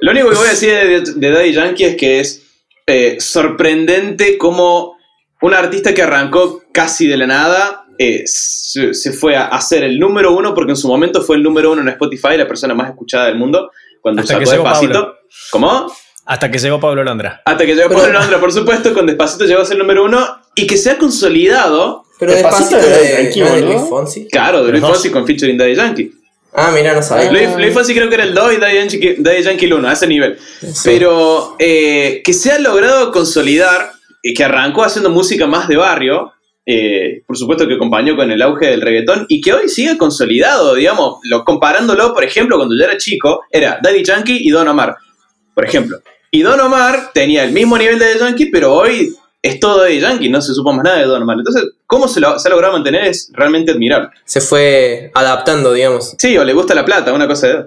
Lo único que voy a decir de, de Daddy Yankee es que es eh, sorprendente cómo un artista que arrancó casi de la nada eh, se, se fue a hacer el número uno, porque en su momento fue el número uno en Spotify, la persona más escuchada del mundo, cuando Hasta sacó llegó Despacito. ¿Cómo? Hasta que llegó Pablo Londra. Hasta que llegó Pero- Pablo Londra, por supuesto, con Despacito llegó a ser el número uno y que se ha consolidado, Pero Despacito despacito de de, Yankee, ¿no es de. Luis Fonsi. claro, de Luis. Fonsi con featuring Daddy Yankee. Ah, mira, no sabía. Luis, Luis Fonsi creo que era el 2 y Daddy Yankee, Daddy Yankee el 1, a ese nivel. Sí. Pero eh, que se ha logrado consolidar, que arrancó haciendo música más de barrio, eh, por supuesto que acompañó con el auge del reggaetón, y que hoy sigue consolidado, digamos, lo, comparándolo, por ejemplo, cuando yo era chico, era Daddy Yankee y Don Omar, por ejemplo. Y Don Omar tenía el mismo nivel de Daddy Yankee, pero hoy es todo Daddy Yankee, no se supo más nada de Don Omar. Entonces, cómo se, lo, se ha logrado mantener es realmente admirable. Se fue adaptando, digamos. Sí, o le gusta la plata, una cosa de...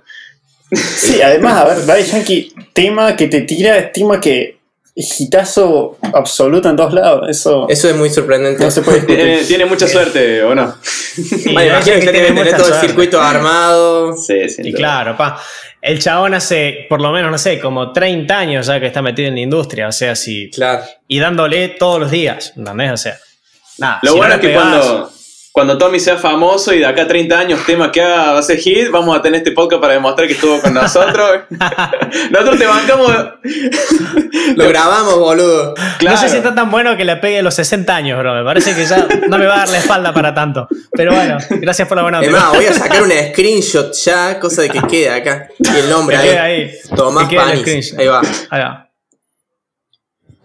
Sí, además, a ver, Daddy Yankee, tema que te tira, tema que hitazo absoluto en todos lados. Eso, Eso es muy sorprendente. no se puede discutir. Tiene, tiene mucha suerte, ¿o no? Bueno, imagino que tiene que tener todo el circuito armado. Sí, sí. Y claro, pa. El chabón hace, por lo menos, no sé, como 30 años ya que está metido en la industria. O sea, si. Claro. Y dándole todos los días. ¿Entendés? O sea. Nada. Lo si bueno no es que pegás- cuando, cuando Tommy sea famoso y de acá a 30 años tema que haga va a ser hit, vamos a tener este podcast para demostrar que estuvo con nosotros. nosotros te bancamos. Lo grabamos, boludo. Claro. No sé si está tan bueno que le pegue a los 60 años, bro. Me parece que ya no me va a dar la espalda para tanto. Pero bueno, gracias por la buena Es nota. más, voy a sacar un screenshot ya, cosa de que quede acá. Y el nombre Que ahí. ahí. Tomás Que Panis. Ahí va. Ahí va.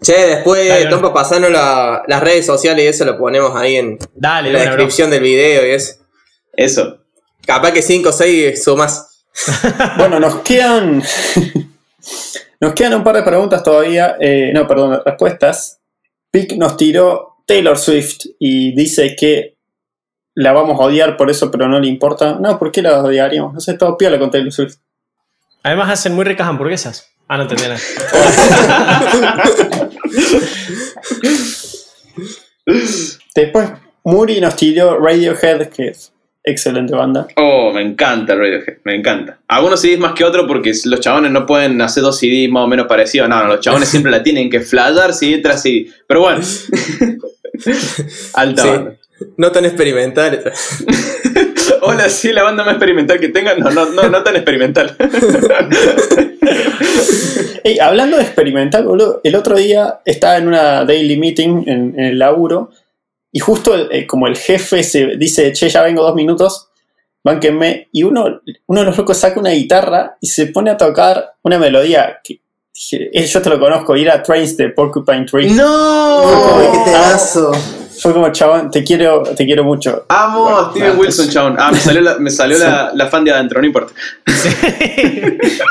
Che, después, Dale, dale. Tompa, pasando la- las redes sociales y eso lo ponemos ahí en Dale, la Luna, bro. descripción del video y eso. Eso. Capaz que 5 o 6 sumas. Bueno, nos quedan. nos quedan un par de preguntas todavía. eh, no, perdón, respuestas. Pic nos tiró Taylor Swift y dice que la vamos a odiar por eso, pero no le importa. No, ¿por qué la odiaríamos? No sé, todo piola con Taylor Swift. Además hacen muy ricas hamburguesas. Ah, no entendía nada. Después, Muri nos tiró Radiohead, que es excelente banda. Oh, me encanta Radiohead, me encanta. Algunos CDs más que otros porque los chabones no pueden hacer dos CDs más o menos parecidos. No, no, los chabones siempre la tienen que flayar CD tras CD. Pero bueno. Alta Sí. banda. No tan experimental. Hola, sí, la banda más experimental que tengan. No, no, no, no tan experimental. Ey, hablando de experimental, boludo, el otro día estaba en una daily meeting en, en el laburo y justo el- eh, como el jefe se dice, che, ya vengo dos minutos, bánquenme, y uno, uno de los locos saca una guitarra y se pone a tocar una melodía que dije, "Eh, yo te lo conozco, ir a Trains de Porcupine Tree. ¡No! ¡Qué temazo! Fue como, chabón, te quiero, te quiero mucho. Amo Bueno, a Steven nada, Wilson, es- chabón. Ah, me salió, la, me salió la, la fan de adentro, no importa.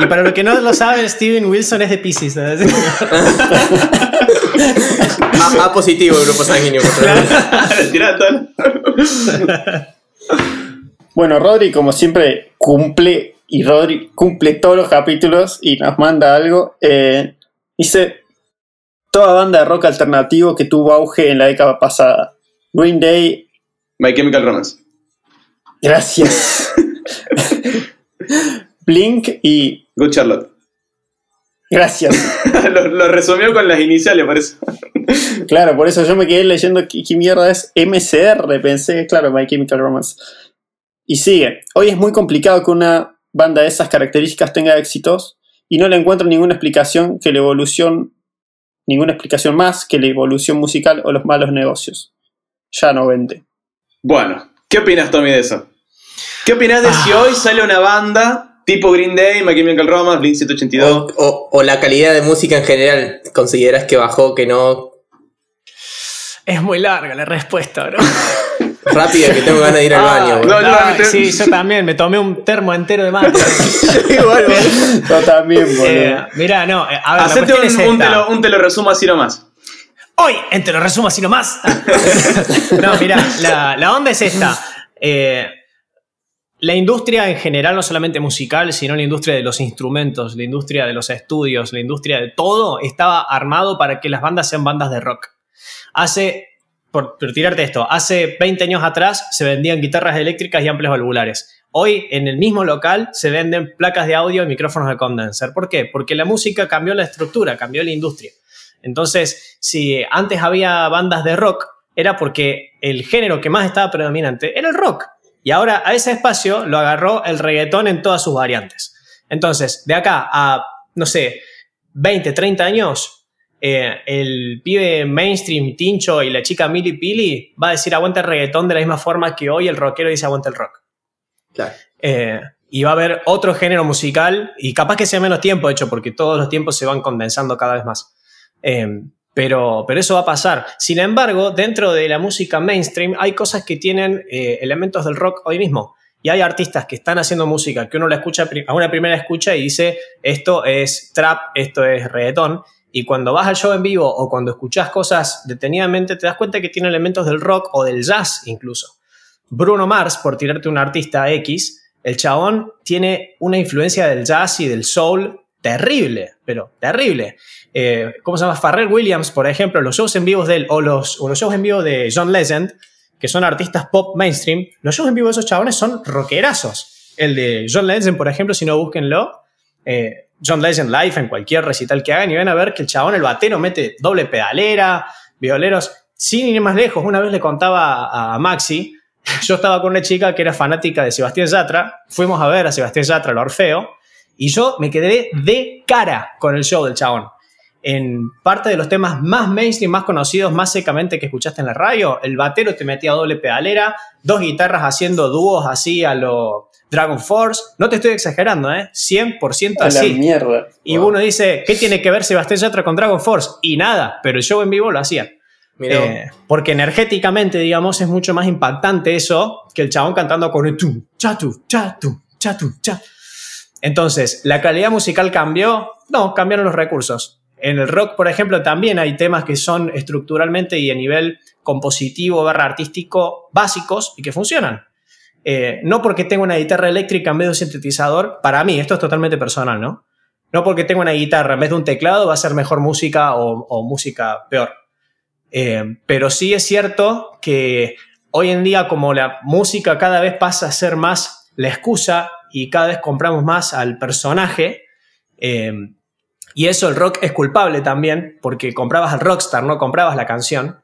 y para los que no lo saben, Steven Wilson es de Pisces. A, A positivo, grupo sanguíneo. Bueno, Rodri, como siempre, cumple, y Rodri cumple todos los capítulos y nos manda algo. Eh, dice, toda banda de rock alternativo que tuvo auge en la década pasada. Green Day, My Chemical Romance. gracias. Blink y Good Charlotte. gracias. lo, lo resumió con las iniciales, parece. Claro, por eso yo me quedé leyendo qué, qué mierda es MCR, pensé, claro, My Chemical Romance. Y sigue, hoy es muy complicado que una banda de esas características tenga éxitos y no le encuentro ninguna explicación que la evolución, ninguna explicación más que la evolución musical o los malos negocios. Ya no vende. Bueno, ¿qué opinas, Tommy, de eso? ¿Qué opinas de si hoy sale una banda tipo Green Day, My Chemical Romance, Blink 182? O, o- o la calidad de música en general. ¿Consideras que bajó, que no? Es muy larga la respuesta, bro. Rápida, que tengo ganas de ir al baño. no, boludo. yo también te- sí, yo también. Me tomé un termo entero de mate. Igual. Yo también, boludo. Eh, mira, no. eh, A ver, Hacete un, es un, te lo, un te lo resumo así nomás. Hoy, en te lo resumo así nomás. no, mira, la, la onda es esta. Eh, la industria en general, no solamente musical, sino la industria de los instrumentos, la industria de los estudios, la industria de todo, estaba armado para que las bandas sean bandas de rock. Hace, por, tirarte esto, hace 20 años atrás se vendían guitarras eléctricas y amplios valvulares. Hoy en el mismo local se venden placas de audio y micrófonos de condenser. ¿Por qué? Porque la música cambió la estructura, cambió la industria. Entonces, si antes había bandas de rock, era porque el género que más estaba predominante era el rock. Y ahora a ese espacio lo agarró el reggaetón en todas sus variantes. Entonces, de acá a, no sé, 20, 30 años, eh, el pibe mainstream Tincho y la chica Mili Pili va a decir aguanta el reggaetón de la misma forma que hoy el rockero dice aguanta el rock. Claro. Eh, y va a haber otro género musical, y capaz que sea menos tiempo, de hecho, porque todos los tiempos se van condensando cada vez más. Eh, pero, pero eso va a pasar. Sin embargo, dentro de la música mainstream hay cosas que tienen eh, elementos del rock hoy mismo. Y hay artistas que están haciendo música que uno la escucha a una primera escucha y dice, esto es trap, esto es reggaetón. Y cuando vas al show en vivo o cuando escuchas cosas detenidamente, te das cuenta que tiene elementos del rock o del jazz incluso. Bruno Mars, por tirarte un artista X, el chabón tiene una influencia del jazz y del soul terrible, pero terrible. Eh, ¿Cómo se llama? Pharrell Williams, por ejemplo, los shows en vivo de él o los, o los shows en vivo de John Legend, que son artistas pop mainstream, los shows en vivo de esos chabones son rockerazos. El de John Legend, por ejemplo, si no búsquenlo, eh, John Legend Live en cualquier recital que hagan y van a ver que el chabón, el batero, mete doble pedalera, violeros, sin ir más lejos. Una vez le contaba a Maxi, yo estaba con una chica que era fanática de Sebastián Yatra, fuimos a ver a Sebastián Yatra, el Orfeo, y yo me quedé de cara con el show del chabón en parte de los temas más mainstream, más conocidos, más secamente que escuchaste en la radio, el batero te metía doble pedalera, dos guitarras haciendo dúos así a lo Dragon Force. No te estoy exagerando, ¿eh? 100% así. La mierda. Y uno dice, ¿qué tiene que ver Sebastián Yatra con Dragon Force? Y nada, pero el show en vivo lo hacía. Eh, porque energéticamente, digamos, es mucho más impactante eso que el chabón cantando con el tu, chatu, chatu, chatu, cha. Entonces, ¿la calidad musical cambió? No, cambiaron los recursos. En el rock, por ejemplo, también hay temas que son estructuralmente y a nivel compositivo barra artístico básicos y que funcionan. Eh, no porque tenga una guitarra eléctrica en vez de un sintetizador, para mí, esto es totalmente personal, ¿no? No porque tenga una guitarra en vez de un teclado va a ser mejor música o, música peor. Eh, pero sí es cierto que hoy en día como la música cada vez pasa a ser más la excusa y cada vez compramos más al personaje, eh, y eso el rock es culpable también, porque comprabas al rockstar, no comprabas la canción.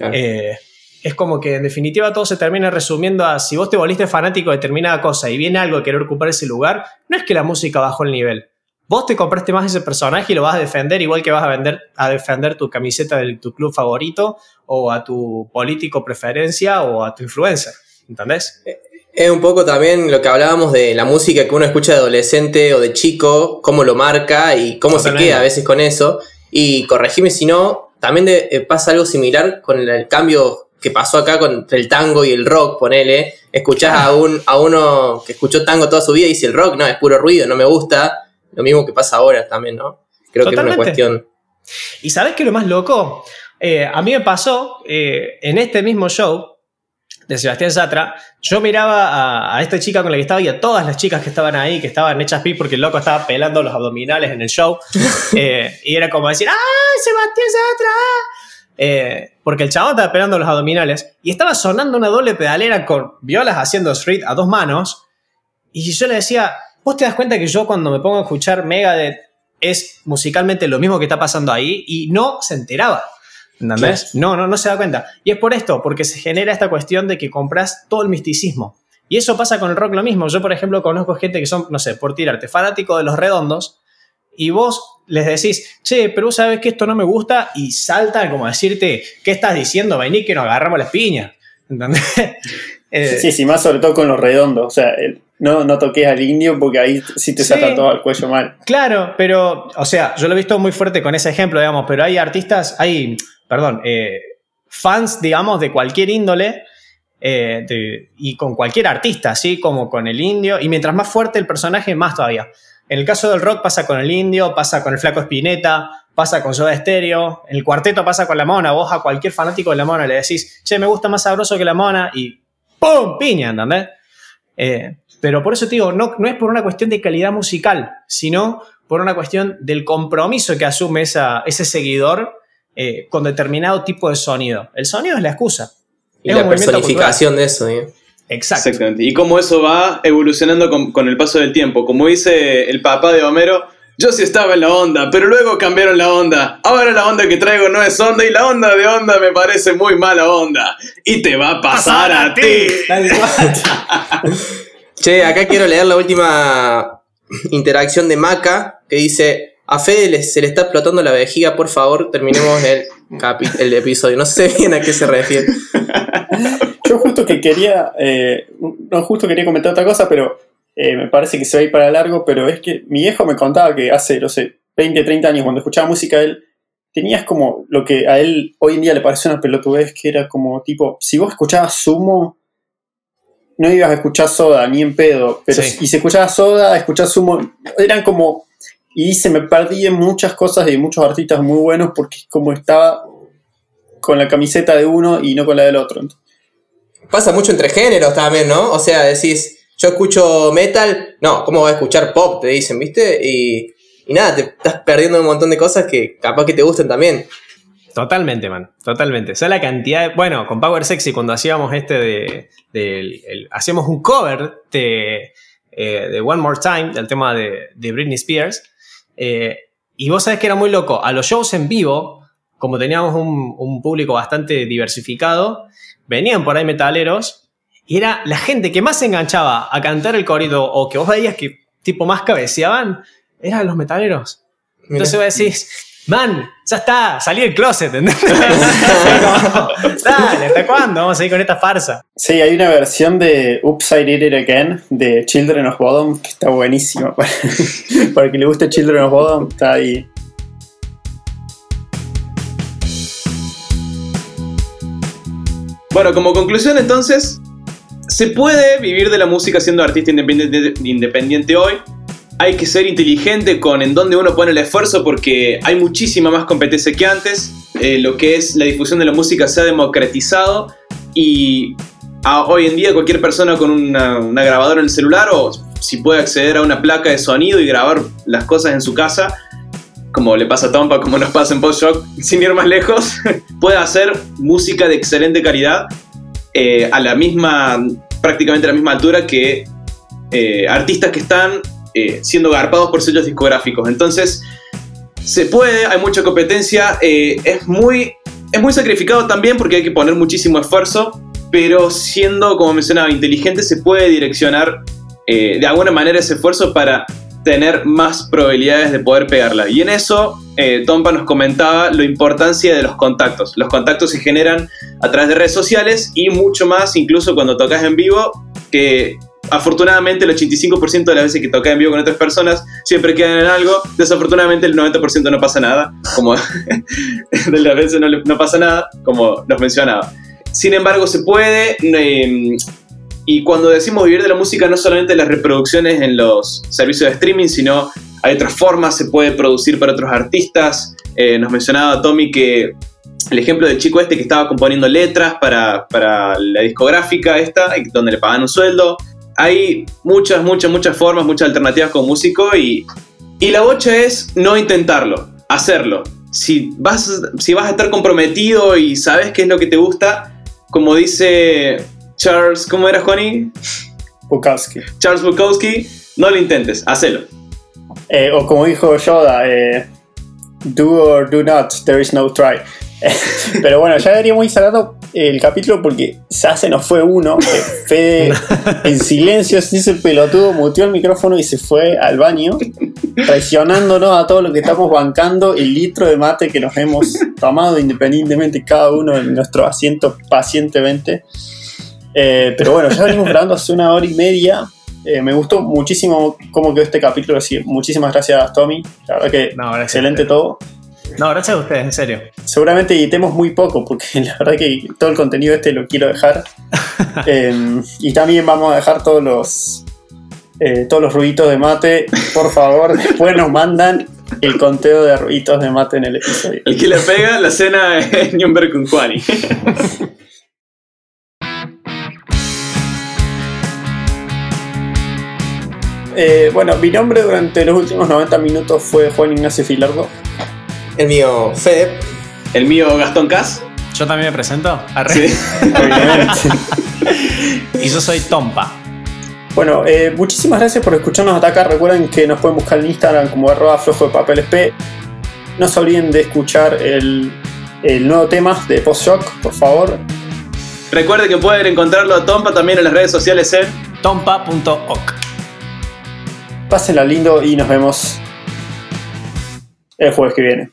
Eh, es como que en definitiva todo se termina resumiendo a si vos te volviste fanático de determinada cosa y viene algo a querer ocupar ese lugar, no es que la música bajó el nivel. Vos te compraste más ese personaje y lo vas a defender igual que vas a, vender, a defender tu camiseta de tu club favorito o a tu político preferencia o a tu influencer. ¿Entendés? Es un poco también lo que hablábamos de la música que uno escucha de adolescente o de chico, cómo lo marca y cómo se queda a veces con eso. Y corregime si no, también eh, pasa algo similar con el, cambio que pasó acá con el tango y el rock, ponele. Escuchás a, un, a uno que escuchó tango toda su vida y dice el rock, no, es puro ruido, no me gusta. Lo mismo que pasa ahora también, ¿no? Creo que es una cuestión. ¿Y sabes qué es lo más loco? Eh, a mí me pasó eh, en este mismo show, de Sebastián Satra, yo miraba a, esta chica con la que estaba y a todas las chicas que estaban ahí, que estaban hechas pi porque el loco estaba pelando los abdominales en el show. Eh, y era como decir, ¡ay, Sebastián Satra! Eh, porque el chavo estaba pelando los abdominales y estaba sonando una doble pedalera con violas haciendo street a dos manos. Y yo le decía, ¿vos te das cuenta que yo cuando me pongo a escuchar Megadeth es musicalmente lo mismo que está pasando ahí? Y no se enteraba. ¿Entendés? No, no, no se da cuenta. Y es por esto, porque se genera esta cuestión de que compras todo el misticismo. Y eso pasa con el rock lo mismo. Yo, por ejemplo, conozco gente que son, no sé, por tirarte, fanático de los redondos, y vos les decís, che, pero vos sabes que esto no me gusta, y saltan como a decirte, ¿qué estás diciendo? Vení que nos agarramos las piñas. ¿Entendés? Eh, sí, sí, más sobre todo con los redondos. O sea, no, no toques al indio porque ahí sí te salta todo al cuello mal. Claro, pero, o sea, yo lo he visto muy fuerte con ese ejemplo, digamos, pero hay artistas, hay perdón, eh, fans, digamos, de cualquier índole eh, y con cualquier artista, así como con el indio. Y mientras más fuerte el personaje, más todavía. En el caso del rock pasa con el indio, pasa con el flaco Espineta, pasa con Soda Stereo, en el cuarteto pasa con la mona. Vos a cualquier fanático de la mona le decís, che, me gusta más sabroso que la mona y ¡pum! piña, ¿entendés? Eh, pero por eso te digo, no, no es por una cuestión de calidad musical, sino por una cuestión del compromiso que asume ese seguidor eh, con determinado tipo de sonido. El sonido es la excusa. Y la personificación de eso. ¿eh? Exacto. Exactamente. Y cómo eso va evolucionando con, el paso del tiempo. Como dice el papá de Homero, yo sí estaba en la onda, pero luego cambiaron la onda. Ahora la onda que traigo no es onda y la onda de onda me parece muy mala onda. Y te va a pasar, a, ti. che, acá quiero leer la última interacción de Maca que dice, a Fede le- se le está explotando la vejiga, por favor, terminemos el, capi- el episodio. No sé bien a qué se refiere. Yo justo que quería, eh, no justo quería comentar otra cosa, pero eh, me parece que se va a ir para largo, pero es que mi viejo me contaba que hace, no sé, 20, 30 años cuando escuchaba música él, tenías como lo que a él hoy en día le parece una pelotudez, que era como tipo, si vos escuchabas Sumo, no ibas a escuchar Soda, ni en pedo, pero Sí. y si escuchabas Soda, escuchabas Sumo, eran como, y se me perdí en muchas cosas de muchos artistas muy buenos porque como estaba con la camiseta de uno y no con la del otro. Pasa mucho entre géneros también, ¿no? O sea, decís, yo escucho metal, no, ¿cómo vas a escuchar pop? Te dicen, ¿viste? Y, y nada, te estás perdiendo un montón de cosas que capaz que te gusten también. Totalmente, man. Totalmente. O sea, la cantidad. de- bueno, con Power Sexy, cuando hacíamos este de. el- hacíamos un cover de, eh, de One More Time, del tema de, de Britney Spears. eh, y vos sabés que era muy loco. A los shows en vivo, como teníamos un, un público bastante diversificado, venían por ahí metaleros. Y era la gente que más se enganchaba a cantar el corrido o que vos veías que tipo más cabeceaban, eran los metaleros. Mirá. Entonces vos decís, man, ya está, salí del closet, ¿entendés? Dale, ¿hasta cuándo vamos a ir con esta farsa? Sí, hay una versión de Oops, I Did It Again de Children of Bodom que está buenísima. Para, para que le guste Children of Bodom, está ahí. Bueno, como conclusión entonces, se puede vivir de la música siendo artista independiente, hoy. Hay que ser inteligente con en dónde uno pone el esfuerzo porque hay muchísima más competencia que antes. Eh, lo que es la difusión de la música se ha democratizado y hoy en día cualquier persona con una, una grabadora en el celular o si puede acceder a una placa de sonido y grabar las cosas en su casa, como le pasa a Tompa, como nos pasa en Post Rock, sin ir más lejos, puede hacer música de excelente calidad eh, a la misma, prácticamente a la misma altura que eh, artistas que están eh, siendo garpados por sellos discográficos. Entonces, se puede, hay mucha competencia, es, muy, es muy sacrificado también porque hay que poner muchísimo esfuerzo, pero siendo, como mencionaba, inteligente, se puede direccionar de alguna manera ese esfuerzo para tener más probabilidades de poder pegarla. Y en eso, eh, Tompa nos comentaba la importancia de los contactos. Los contactos se generan a través de redes sociales y mucho más, incluso cuando tocas en vivo, que afortunadamente el 85% de las veces que tocas en vivo con otras personas siempre quedan en algo. Desafortunadamente el 90% no pasa nada, como de las veces no, no pasa nada, como nos mencionaba. Sin embargo, se puede, eh, y cuando decimos vivir de la música, no solamente las reproducciones en los servicios de streaming, sino hay otras formas, se puede producir para otros artistas. Eh, nos mencionaba Tommy que el ejemplo del chico este que estaba componiendo letras para, para la discográfica esta, donde le pagan un sueldo. Hay muchas, muchas, muchas formas, muchas alternativas como músico y, y la bocha es no intentarlo, hacerlo. Si vas, si vas a estar comprometido y sabes qué es lo que te gusta, como dice Charles, ¿cómo era Juani? Bukowski. Charles Bukowski, no lo intentes, hacelo. Eh, o como dijo Yoda, eh, do or do not, there is no try. Pero bueno, ya deberíamos ir cerrando el capítulo porque ya se nos fue uno. Fede en silencio se hizo el pelotudo, muteó el micrófono y se fue al baño, traicionándonos a todos los que estamos bancando el litro de mate que nos hemos tomado independientemente cada uno en nuestro asiento pacientemente. Eh, pero bueno, ya venimos grabando hace una hora y media. Eh, me gustó muchísimo cómo quedó este capítulo. Así que muchísimas gracias, Tommy. La verdad que No, gracias. excelente todo. No, gracias a ustedes, en serio. Seguramente editemos muy poco, porque la verdad que todo el contenido este lo quiero dejar. Eh, y también vamos a dejar todos los eh, todos los ruiditos de mate. Por favor, después nos mandan el conteo de ruiditos de mate en el episodio. El que le pega la cena es Nürnberg con Juani. Eh, bueno, mi nombre durante los últimos 90 minutos fue Juan Ignacio Filardo. El mío, Fede. El mío Gastón Cas. Yo también me presento. Arre. Sí. obviamente. Y yo soy Tompa. Bueno, eh, muchísimas gracias por escucharnos hasta acá. Recuerden que nos pueden buscar en Instagram como arroba flojo de papel SP. No se olviden de escuchar el, el nuevo tema de Post Shock, por favor. Recuerden que pueden encontrarlo a Tompa también en las redes sociales en Tompa.oc. Pásenla lindo y nos vemos el jueves que viene.